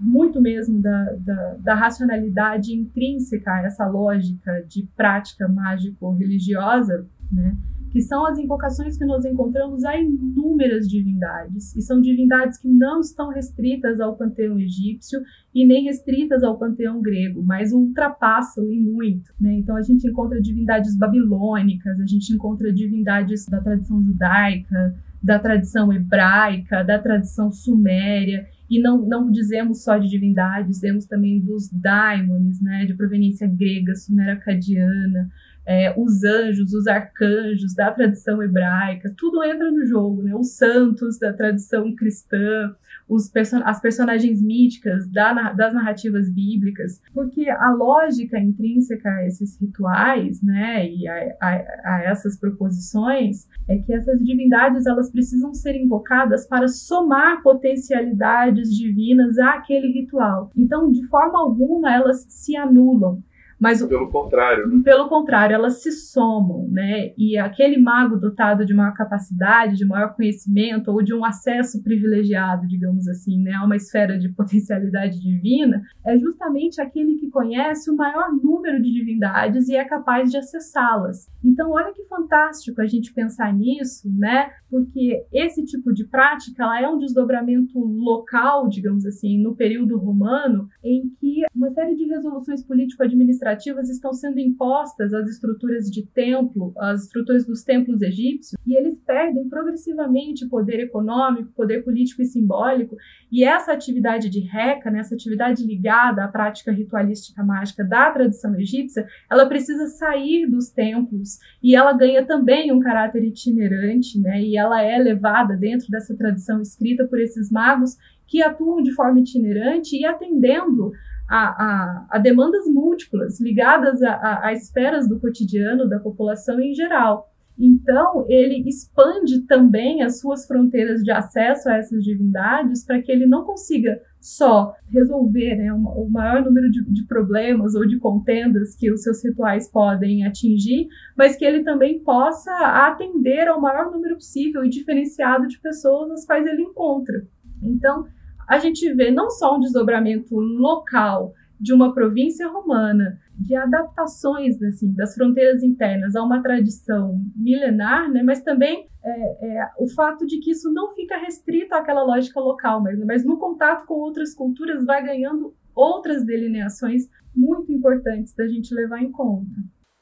muito mesmo da, da, da racionalidade intrínseca a essa lógica de prática mágico-religiosa, né? Que são as invocações que nós encontramos a inúmeras divindades, e são divindades que não estão restritas ao panteão egípcio e nem restritas ao panteão grego, mas ultrapassam em muito. Né? Então a gente encontra divindades babilônicas, a gente encontra divindades da tradição judaica, da tradição hebraica, da tradição suméria, e não, não dizemos só de divindades, dizemos também dos daimones, né, de proveniência grega, sumero-acadiana, é, os anjos, os arcanjos da tradição hebraica, tudo entra no jogo, né? Os santos da tradição cristã, os person as personagens míticas da, das narrativas bíblicas, porque a lógica intrínseca a esses rituais, né, e a, a, a essas proposições, é que essas divindades elas precisam ser invocadas para somar potencialidades divinas àquele ritual. Então, de forma alguma, elas se anulam. Mas pelo contrário, né? pelo contrário, elas se somam, né? E aquele mago dotado de maior capacidade, de maior conhecimento ou de um acesso privilegiado, digamos assim, né, a uma esfera de potencialidade divina, é justamente aquele que conhece o maior número de divindades e é capaz de acessá-las. Então, olha que fantástico a gente pensar nisso, né? Porque esse tipo de prática ela é um desdobramento local, digamos assim, no período romano, em que uma série de resoluções político-administrativas estão sendo impostas às estruturas de templo, às estruturas dos templos egípcios, e eles perdem progressivamente poder econômico, poder político e simbólico, e essa atividade de reca, né, essa atividade ligada à prática ritualística mágica da tradição egípcia, ela precisa sair dos templos e ela ganha também um caráter itinerante, né, e ela é levada dentro dessa tradição escrita por esses magos que atuam de forma itinerante e atendendo a, a, a demandas múltiplas ligadas a, a, esferas do cotidiano da população em geral. Então, ele expande também as suas fronteiras de acesso a essas divindades para que ele não consiga só resolver né, o maior número de, de, problemas ou de contendas que os seus rituais podem atingir, mas que ele também possa atender ao maior número possível e diferenciado de pessoas as quais ele encontra. Então, a gente vê não só um desdobramento local de uma província romana, de adaptações assim, das fronteiras internas a uma tradição milenar, né, mas também é, é, o fato de que isso não fica restrito àquela lógica local, mas, mas no contato com outras culturas vai ganhando outras delineações muito importantes da gente levar em conta.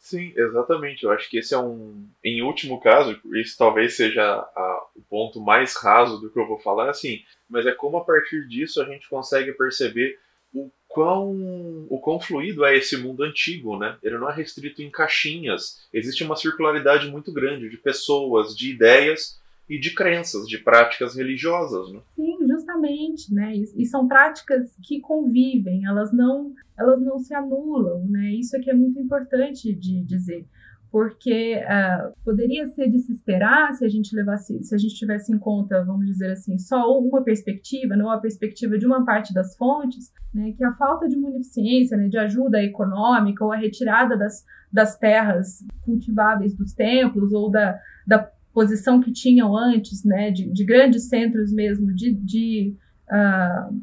Sim, exatamente. Eu acho que esse é um. Em último caso, isso talvez seja a, o ponto mais raso do que eu vou falar, assim, mas é como a partir disso a gente consegue perceber o quão, o quão fluido é esse mundo antigo, né? Ele não é restrito em caixinhas. Existe uma circularidade muito grande de pessoas, de ideias e de crenças, de práticas religiosas, né? Sim, justamente, né? E, e, são práticas que convivem, elas não, elas não se anulam, né? Isso aqui é muito importante de dizer, porque uh, poderia ser de se esperar se a gente levasse, se a gente tivesse em conta, vamos dizer assim, só uma perspectiva, não a perspectiva de uma parte das fontes, né? Que a falta de munificência, né? De ajuda econômica ou a retirada das, das terras cultiváveis dos templos ou da, da posição que tinham antes, né, de, de grandes centros mesmo de, de uh,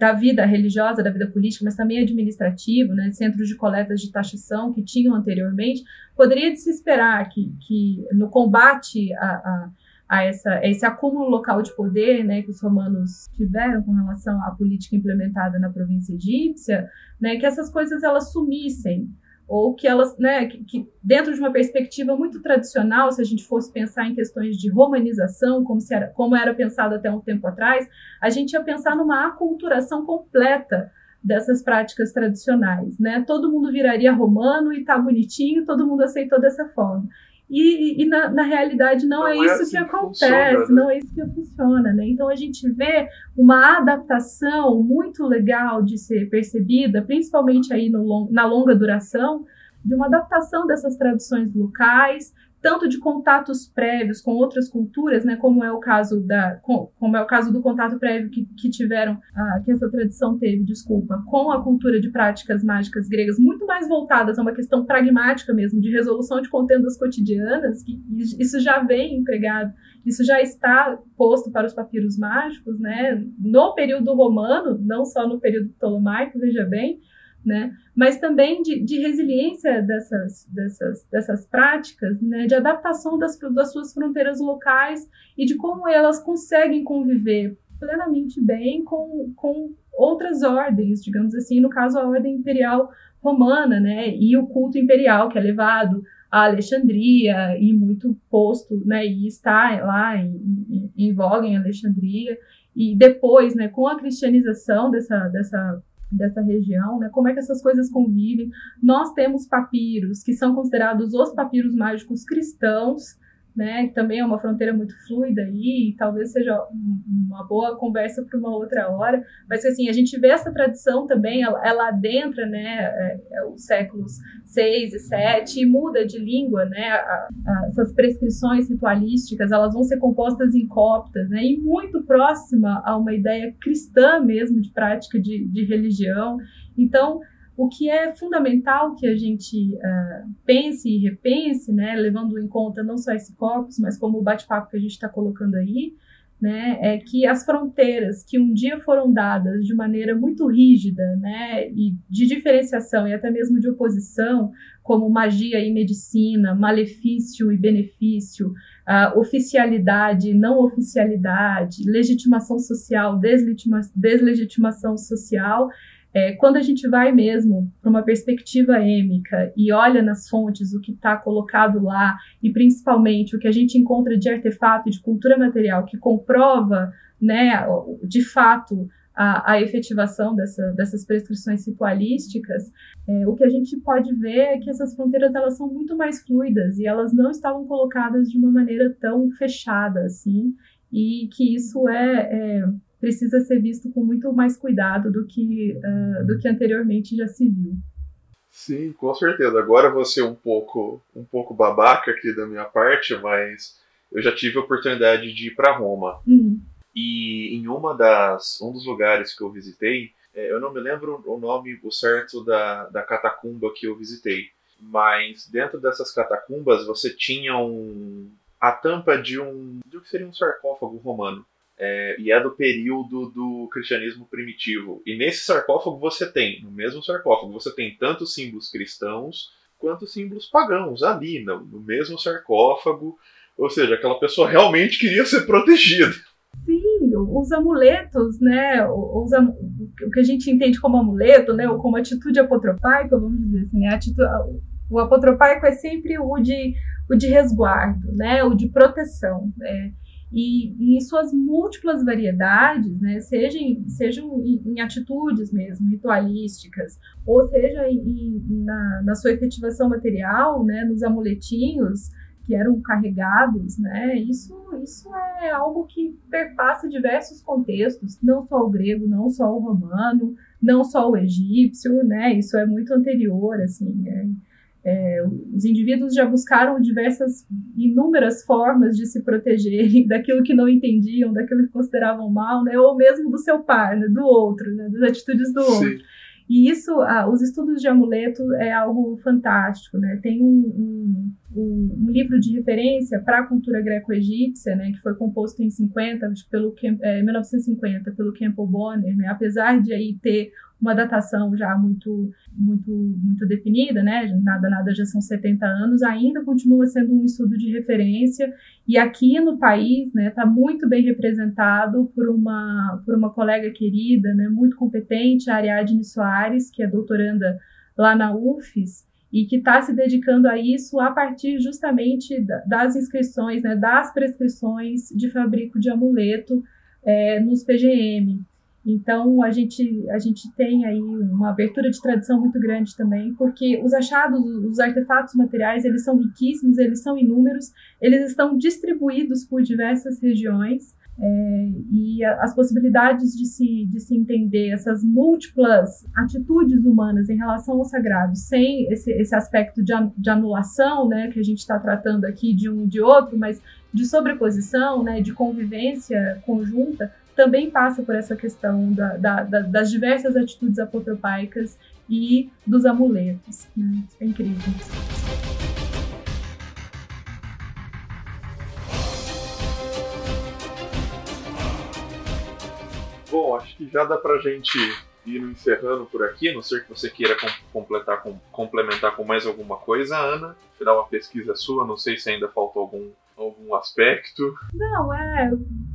da vida religiosa, da vida política, mas também administrativo, né, centros de coletas de taxação que tinham anteriormente, poderia se esperar que, que no combate a, a a essa, esse acúmulo local de poder né, que os romanos tiveram com relação à política implementada na província egípcia, né, que essas coisas elas sumissem ou que elas, né, que, que, dentro de uma perspectiva muito tradicional, se a gente fosse pensar em questões de romanização, como, era, como era pensado até um tempo atrás, a gente ia pensar numa aculturação completa dessas práticas tradicionais, né? Todo mundo viraria romano e tá bonitinho, todo mundo aceitou dessa forma. E, e na, na, realidade não, não é, é isso assim que acontece, funciona, né? não é isso que funciona, né? Então a gente vê uma adaptação muito legal de ser percebida, principalmente aí no, na longa duração, de uma adaptação dessas tradições locais, tanto de contatos prévios com outras culturas, né, como é o caso da, como é o caso do contato prévio que, que tiveram, ah, que essa tradição teve, desculpa, com a cultura de práticas mágicas gregas, muito mais voltadas a uma questão pragmática mesmo, de resolução de contendas cotidianas, que isso já vem empregado, isso já está posto para os papiros mágicos, né, no período romano, não só no período ptolomaico, veja bem, né? Mas também de, de resiliência dessas, dessas, dessas práticas, né? De adaptação das, das suas fronteiras locais e de como elas conseguem conviver plenamente bem com, com outras ordens, digamos assim, no caso a ordem imperial romana, né? E o culto imperial que é levado a Alexandria e muito posto, né? E está lá em, em, em voga em Alexandria e depois, né? Com a cristianização dessa dessa dessa região, né? Como é que essas coisas convivem? Nós temos papiros que são considerados os papiros mágicos cristãos, né? Também é uma fronteira muito fluida aí, e talvez seja uma boa conversa para uma outra hora. Mas assim, a gente vê essa tradição também, ela, ela adentra, né? É, é, os séculos 6 e 7 e muda de língua, né? A, a, essas prescrições ritualísticas, elas vão ser compostas em coptas, né? E muito próxima a uma ideia cristã mesmo de prática de, de religião. Então, o que é fundamental que a gente uh, pense e repense, né, levando em conta não só esse corpus, mas como o bate-papo que a gente está colocando aí, né, é que as fronteiras que um dia foram dadas de maneira muito rígida, né, e de diferenciação e até mesmo de oposição, como magia e medicina, malefício e benefício, uh, oficialidade, não oficialidade, legitimação social, deslegitima deslegitimação social, é, quando a gente vai mesmo para uma perspectiva êmica e olha nas fontes o que está colocado lá, e principalmente o que a gente encontra de artefato de cultura material que comprova, né, de fato, a, a efetivação dessa, dessas prescrições ritualísticas, é, o que a gente pode ver é que essas fronteiras elas são muito mais fluidas e elas não estavam colocadas de uma maneira tão fechada assim, e que isso é, é precisa ser visto com muito mais cuidado do que, uh, do que anteriormente já se viu. Sim, com certeza. Agora vou ser um pouco, um pouco babaca aqui da minha parte, mas eu já tive a oportunidade de ir para Roma. Uhum. E em uma das, um dos lugares que eu visitei, é, eu não me lembro o nome o certo da, da catacumba que eu visitei, mas dentro dessas catacumbas você tinha um, a tampa de um, de o que seria um sarcófago romano é, e é do período do cristianismo primitivo. E nesse sarcófago você tem, no mesmo sarcófago, você tem tanto símbolos cristãos quanto símbolos pagãos ali, no, no mesmo sarcófago. Ou seja, aquela pessoa realmente queria ser protegida. Sim, os amuletos, né? Os, o que a gente entende como amuleto, né? Ou como atitude apotropaica, vamos dizer assim, a atitude, o apotropaico é sempre o de, o de resguardo, né? O de proteção. Né? E, em suas múltiplas variedades, né, sejam, sejam em, em atitudes mesmo, ritualísticas, ou seja em, na, na, sua efetivação material, né, nos amuletinhos que eram carregados, né, isso, isso é algo que perpassa diversos contextos, não só o grego, não só o romano, não só o egípcio, né, isso é muito anterior, assim, é, é, os indivíduos já buscaram diversas, inúmeras formas de se protegerem daquilo que não entendiam, daquilo que consideravam mal, né, ou mesmo do seu par, né, do outro, né, das atitudes do Sim. outro. E isso, ah, os estudos de amuleto é algo fantástico, né? Tem um, um, um livro de referência para a cultura greco-egípcia, né, que foi composto em 50, pelo, é, 1950 pelo Campbell Bonner, né, apesar de aí ter uma datação já muito muito muito definida, né? Nada nada já são 70 anos, ainda continua sendo um estudo de referência e aqui no país, né, está muito bem representado por uma por uma colega querida, né, muito competente, a Ariadne Soares, que é doutoranda lá na UFES e que está se dedicando a isso a partir justamente das inscrições, né, das prescrições de fabrico de amuleto é, nos PGM. Então, a gente, a gente tem aí uma abertura de tradição muito grande também, porque os achados, os artefatos materiais, eles são riquíssimos, eles são inúmeros, eles estão distribuídos por diversas regiões, é, e a, as possibilidades de se, de se entender essas múltiplas atitudes humanas em relação ao sagrado, sem esse, esse aspecto de, de anulação, né, que a gente está tratando aqui de um e de outro, mas de sobreposição, né, de convivência conjunta, também passa por essa questão da, da, da, das diversas atitudes apotropaicas e dos amuletos. Né? é incrível. Bom, acho que já dá pra gente ir encerrando por aqui, a não ser que você queira completar com, complementar com mais alguma coisa, Ana. Afinal, a pesquisa sua, não sei se ainda faltou algum, algum aspecto. Não, é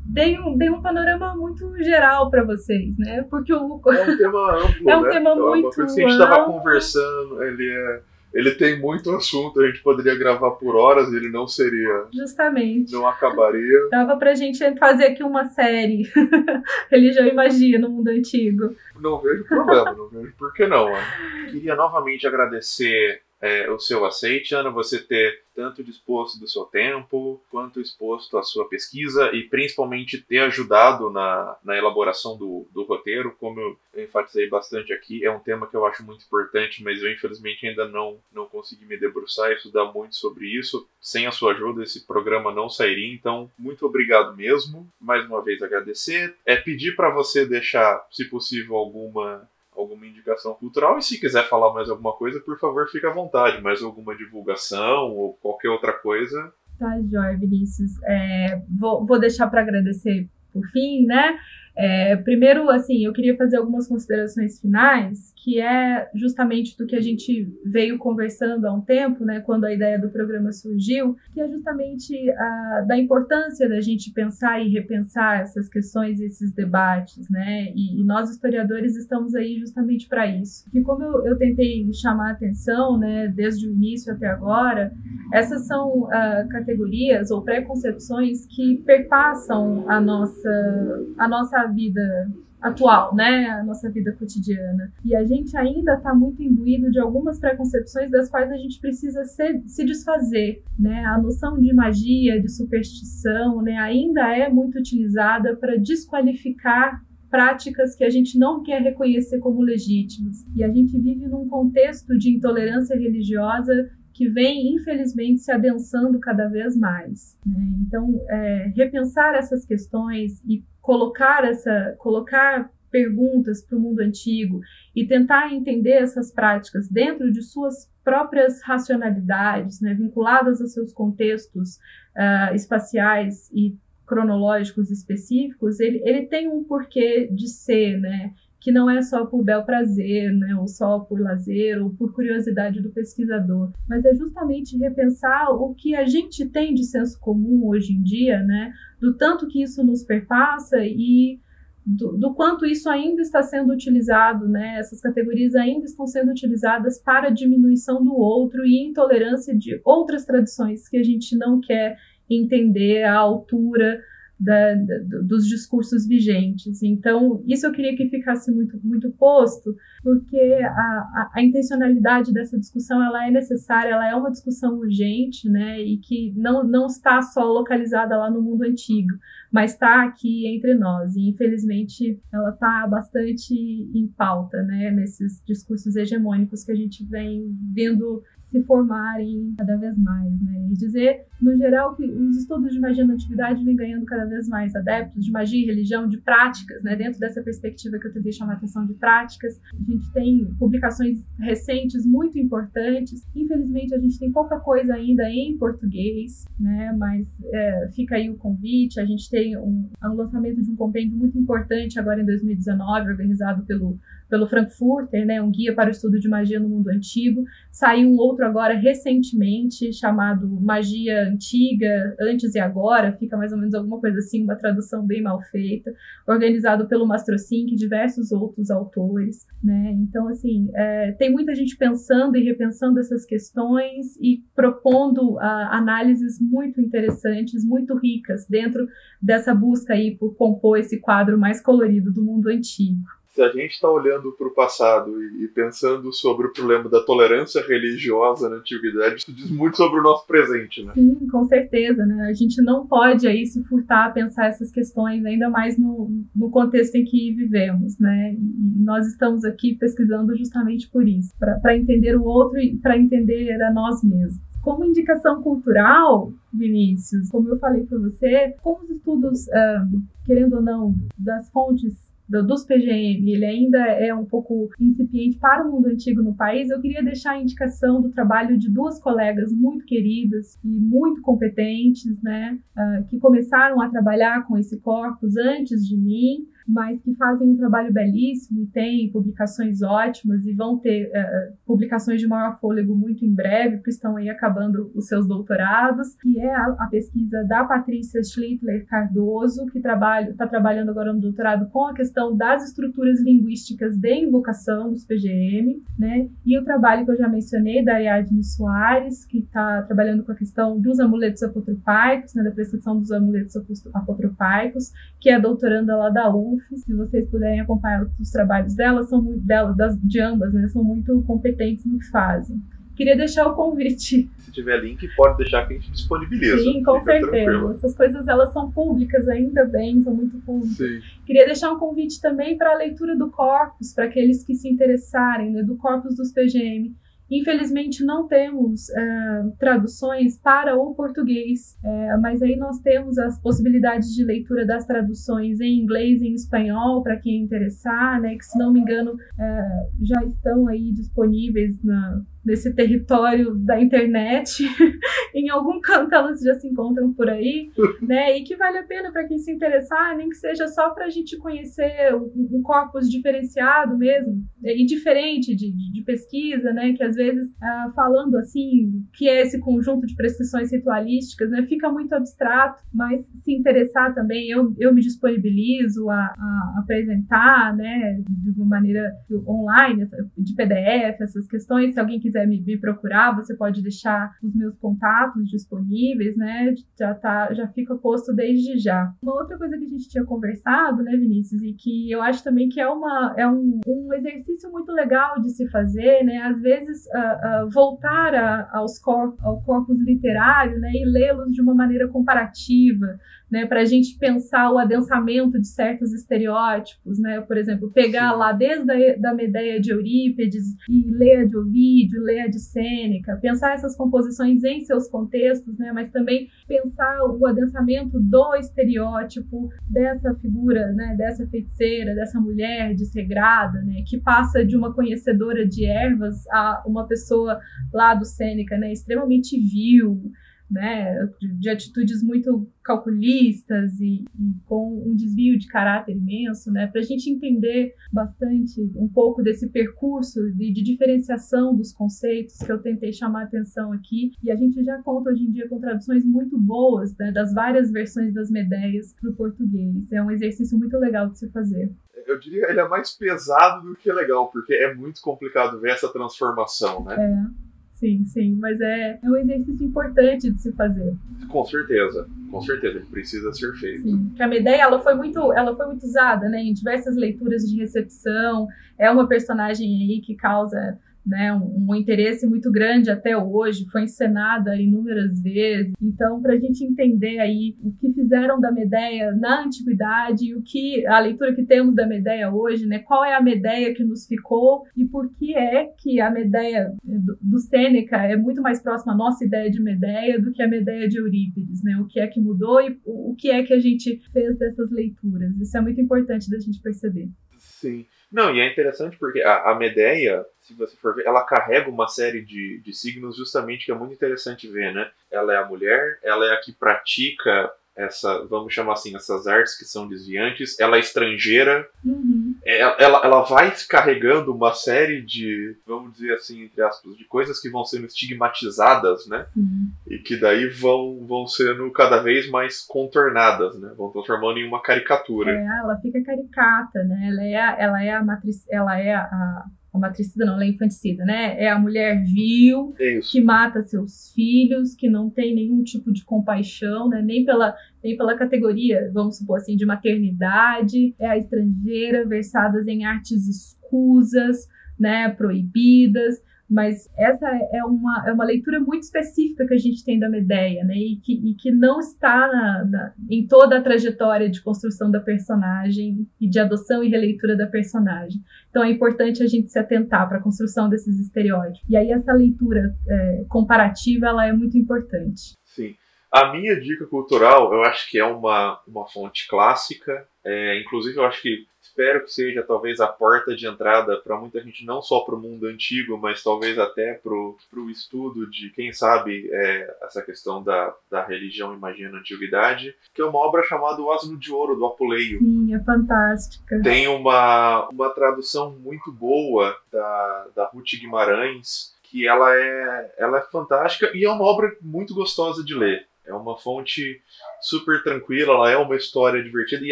dei um, dei um panorama muito geral para vocês, né? Porque o é um tema amplo, é um né? tema é muito coisa que a gente estava conversando, ele é ele tem muito assunto, a gente poderia gravar por horas, ele não seria. Justamente. Não acabaria. Dava pra gente fazer aqui uma série. Religião e magia no mundo antigo. Não vejo problema, não vejo por que não. Mano. Queria novamente agradecer é, o seu aceite, Ana, você ter tanto disposto do seu tempo, quanto exposto à sua pesquisa e principalmente ter ajudado na, na elaboração do, do roteiro. Como eu enfatizei bastante aqui, é um tema que eu acho muito importante, mas eu infelizmente ainda não, não consegui me debruçar e estudar muito sobre isso. Sem a sua ajuda, esse programa não sairia. Então, muito obrigado mesmo. Mais uma vez agradecer. É pedir para você deixar, se possível, alguma alguma indicação cultural. E se quiser falar mais alguma coisa, por favor, fique à vontade. Mais alguma divulgação ou qualquer outra coisa. Tá, Joia, Vinícius. É, vou, vou deixar para agradecer por fim, né? É, primeiro, assim, eu queria fazer algumas considerações finais, que é justamente do que a gente veio conversando há um tempo, né, quando a ideia do programa surgiu, que é justamente a, da importância da gente pensar e repensar essas questões, esses debates, né, e, e nós historiadores estamos aí justamente para isso. E como eu, eu, tentei chamar a atenção, né, desde o início até agora, essas são uh, categorias ou preconcepções que perpassam a nossa, a nossa vida atual, né, a nossa vida cotidiana. E a gente ainda está muito imbuído de algumas preconcepções das quais a gente precisa se, se desfazer, né? A noção de magia, de superstição, né, ainda é muito utilizada para desqualificar práticas que a gente não quer reconhecer como legítimas. E a gente vive num contexto de intolerância religiosa que vem, infelizmente, se adensando cada vez mais. Né? Então, é, repensar essas questões e colocar essa, colocar perguntas para o mundo antigo e tentar entender essas práticas dentro de suas próprias racionalidades, né, vinculadas a seus contextos uh, espaciais e cronológicos específicos, ele, ele tem um porquê de ser, né? Que não é só por bel prazer, né, ou só por lazer, ou por curiosidade do pesquisador, mas é justamente repensar o que a gente tem de senso comum hoje em dia, né, do tanto que isso nos perpassa e do, do, quanto isso ainda está sendo utilizado, né? Essas categorias ainda estão sendo utilizadas para diminuição do outro e intolerância de outras tradições que a gente não quer entender à altura da, da, dos discursos vigentes. Então, isso eu queria que ficasse muito, muito posto, porque a, a, a, intencionalidade dessa discussão ela é necessária, ela é uma discussão urgente, né, e que não, não está só localizada lá no mundo antigo, mas está aqui entre nós. E, infelizmente, ela está bastante em pauta, né, nesses discursos hegemônicos que a gente vem vendo se formarem cada vez mais, né? E dizer, no geral, que os estudos de magia na atividade vêm ganhando cada vez mais adeptos de magia e religião, de práticas, né? Dentro dessa perspectiva que eu tentei chamar a atenção de práticas, a gente tem publicações recentes muito importantes. Infelizmente, a gente tem pouca coisa ainda em português, né? Mas é, fica aí o convite. A gente tem um, um lançamento de um compêndio muito importante agora em 2019, organizado pelo pelo Frankfurter, né, um guia para o estudo de magia no mundo antigo. Saiu um outro agora recentemente, chamado Magia Antiga, Antes e Agora, fica mais ou menos alguma coisa assim, uma tradução bem mal feita, organizado pelo Mastrocink e diversos outros autores. Né? Então, assim, é, tem muita gente pensando e repensando essas questões e propondo uh, análises muito interessantes, muito ricas, dentro dessa busca aí por compor esse quadro mais colorido do mundo antigo se a gente está olhando para o passado e, pensando sobre o problema da tolerância religiosa na antiguidade, isso diz muito sobre o nosso presente, né? Sim, com certeza, né? A gente não pode aí se furtar a pensar essas questões, ainda mais no, no contexto em que vivemos, né? E nós estamos aqui pesquisando justamente por isso, para entender o outro e para entender a nós mesmos. Como indicação cultural, Vinícius, como eu falei para você, como os estudos, ah, querendo ou não, das fontes dos PGM, ele ainda é um pouco incipiente para o mundo antigo no país, eu queria deixar a indicação do trabalho de duas colegas muito queridas e muito competentes, né, uh, que começaram a trabalhar com esse corpus antes de mim, mas que fazem um trabalho belíssimo e têm publicações ótimas e vão ter uh, publicações de maior fôlego muito em breve, porque estão aí acabando os seus doutorados, que é a, a pesquisa da Patrícia Schlittler Cardoso, que está trabalhando agora no doutorado com a questão das estruturas linguísticas de invocação dos PGM, né? E o trabalho que eu já mencionei da Ariadne Soares, que está trabalhando com a questão dos amuletos apotropaicos, né, da prescrição dos amuletos apotropaicos, que é doutoranda lá da U se vocês puderem acompanhar os trabalhos delas, são muito, delas, das, de ambas, né, são muito competentes no que fazem. Queria deixar o convite. Se tiver link, pode deixar que a gente disponibiliza. Sim, com certeza. Tranquilo. Essas coisas elas são públicas ainda bem, são muito públicas. Sim. Queria deixar um convite também para a leitura do corpus, para aqueles que se interessarem, né, do corpus dos PGM. Infelizmente não temos uh, traduções para o português, uh, mas aí nós temos as possibilidades de leitura das traduções em inglês e em espanhol para quem interessar, né? Que se não me engano uh, já estão aí disponíveis na, nesse território da internet, em algum canto elas já se encontram por aí, né? E que vale a pena para quem se interessar, nem que seja só para a gente conhecer um, um corpus diferenciado mesmo e diferente de, de, de, pesquisa, né? Que às vezes ah, falando assim, que é esse conjunto de prescrições ritualísticas, né? Fica muito abstrato, mas se interessar também, eu, eu me disponibilizo a, a apresentar, né? De uma maneira online, de PDF, essas questões, se alguém quiser quiser me, me, procurar, você pode deixar os meus contatos disponíveis, né? Já tá, já fica posto desde já. Uma outra coisa que a gente tinha conversado, né, Vinícius, e que eu acho também que é, uma, é um, um exercício muito legal de se fazer, né? Às vezes uh, uh, voltar a, aos corpos, ao corpus literário, né, e lê-los de uma maneira comparativa né, para a gente pensar o adensamento de certos estereótipos, né, por exemplo, pegar lá desde a da Medeia de Eurípides e ler a de Ovídio, ler a de Sêneca, pensar essas composições em seus contextos, né, mas também pensar o adensamento do estereótipo dessa figura, né, dessa feiticeira, dessa mulher desregrada, né, que passa de uma conhecedora de ervas a uma pessoa lá do Sêneca, né, extremamente vil, né, de atitudes muito calculistas e, e, com um desvio de caráter imenso, né, para a gente entender bastante um pouco desse percurso de, de, diferenciação dos conceitos que eu tentei chamar a atenção aqui. E a gente já conta hoje em dia com traduções muito boas né, das várias versões das Medeias para o português. É um exercício muito legal de se fazer. Eu diria que ele é mais pesado do que legal, porque é muito complicado ver essa transformação, né? É. Sim, sim, mas é, é um exercício importante de se fazer. Com certeza, com certeza, ele precisa ser feito. Sim. A Medeia, ela foi muito, ela foi muito usada, né, em diversas leituras de recepção. É uma personagem aí que causa né, um, um, interesse muito grande até hoje, foi encenada inúmeras vezes. Então, para a gente entender aí o que fizeram da Medeia na antiguidade, o que a leitura que temos da Medeia hoje, né, qual é a Medeia que nos ficou e por que é que a Medeia do, Sêneca é muito mais próxima à nossa ideia de Medeia do que a Medeia de Eurípides, né? O que é que mudou e o que é que a gente fez dessas leituras. Isso é muito importante da gente perceber. Sim. Não, e é interessante porque a, a Medeia, se você for ver, ela carrega uma série de, de signos justamente que é muito interessante ver, né? Ela é a mulher, ela é a que pratica essa, vamos chamar assim, essas artes que são desviantes. Ela é estrangeira. Uhum. Ela, ela, ela, vai carregando uma série de, vamos dizer assim, entre aspas, de coisas que vão sendo estigmatizadas, né? Uhum. E que daí vão, vão sendo cada vez mais contornadas, né? Vão transformando em uma caricatura. É, ela fica caricata, né? Ela é, ela é a matriz, ela é a a matricida não, ela é infanticida, né? É a mulher vil, Isso. que mata seus filhos, que não tem nenhum tipo de compaixão, né? Nem pela, nem pela categoria, vamos supor assim, de maternidade. É a estrangeira, versadas em artes escusas, né? Proibidas mas essa é uma, é uma leitura muito específica que a gente tem da Medeia, né? E que, e que não está na, na, em toda a trajetória de construção da personagem e de adoção e releitura da personagem. Então é importante a gente se atentar para a construção desses estereótipos. E aí essa leitura é, comparativa ela é muito importante. Sim. A minha dica cultural, eu acho que é uma, uma fonte clássica. É, inclusive, eu acho que espero que seja talvez a porta de entrada para muita gente, não só para o mundo antigo, mas talvez até para o estudo de, quem sabe, é, essa questão da, da religião imagina na antiguidade, que é uma obra chamada O Asno de Ouro, do Apuleio. Sim, é fantástica. Tem uma, uma tradução muito boa da, da Ruth Guimarães, que ela é, ela é fantástica e é uma obra muito gostosa de ler. É uma fonte super tranquila, ela é uma história divertida e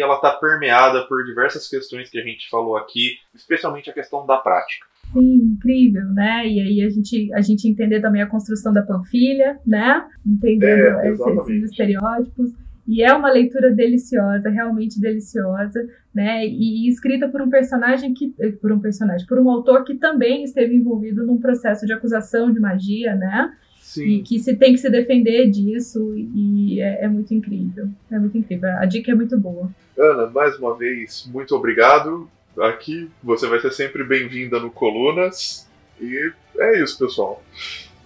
ela está permeada por diversas questões que a gente falou aqui, especialmente a questão da prática. Sim, incrível, né? E aí a gente, a gente entender também a construção da panfilha, né? Entendendo é, esses, estereótipos. E é uma leitura deliciosa, realmente deliciosa, né? E, e escrita por um personagem que, por um personagem, por um autor que também esteve envolvido num processo de acusação de magia, né? Sim. E que se tem que se defender disso e é, é, muito incrível. É muito incrível. A dica é muito boa. Ana, mais uma vez, muito obrigado. Aqui você vai ser sempre bem-vinda no Colunas. E é isso, pessoal.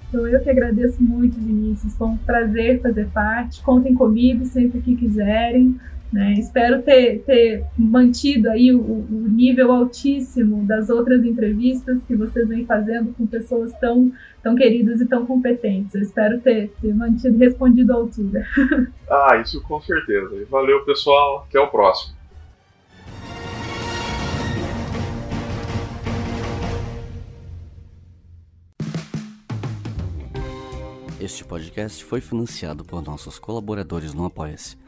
Então eu que agradeço muito, Vinícius. Foi um prazer fazer parte. Contem comigo sempre que quiserem. Né? Espero ter, ter mantido aí o, o, nível altíssimo das outras entrevistas que vocês vêm fazendo com pessoas tão, tão queridas e tão competentes. Eu espero ter, ter mantido respondido à altura. ah, isso com certeza. Valeu, pessoal. Até o próximo. Este podcast foi financiado por nossos colaboradores no Apoia-se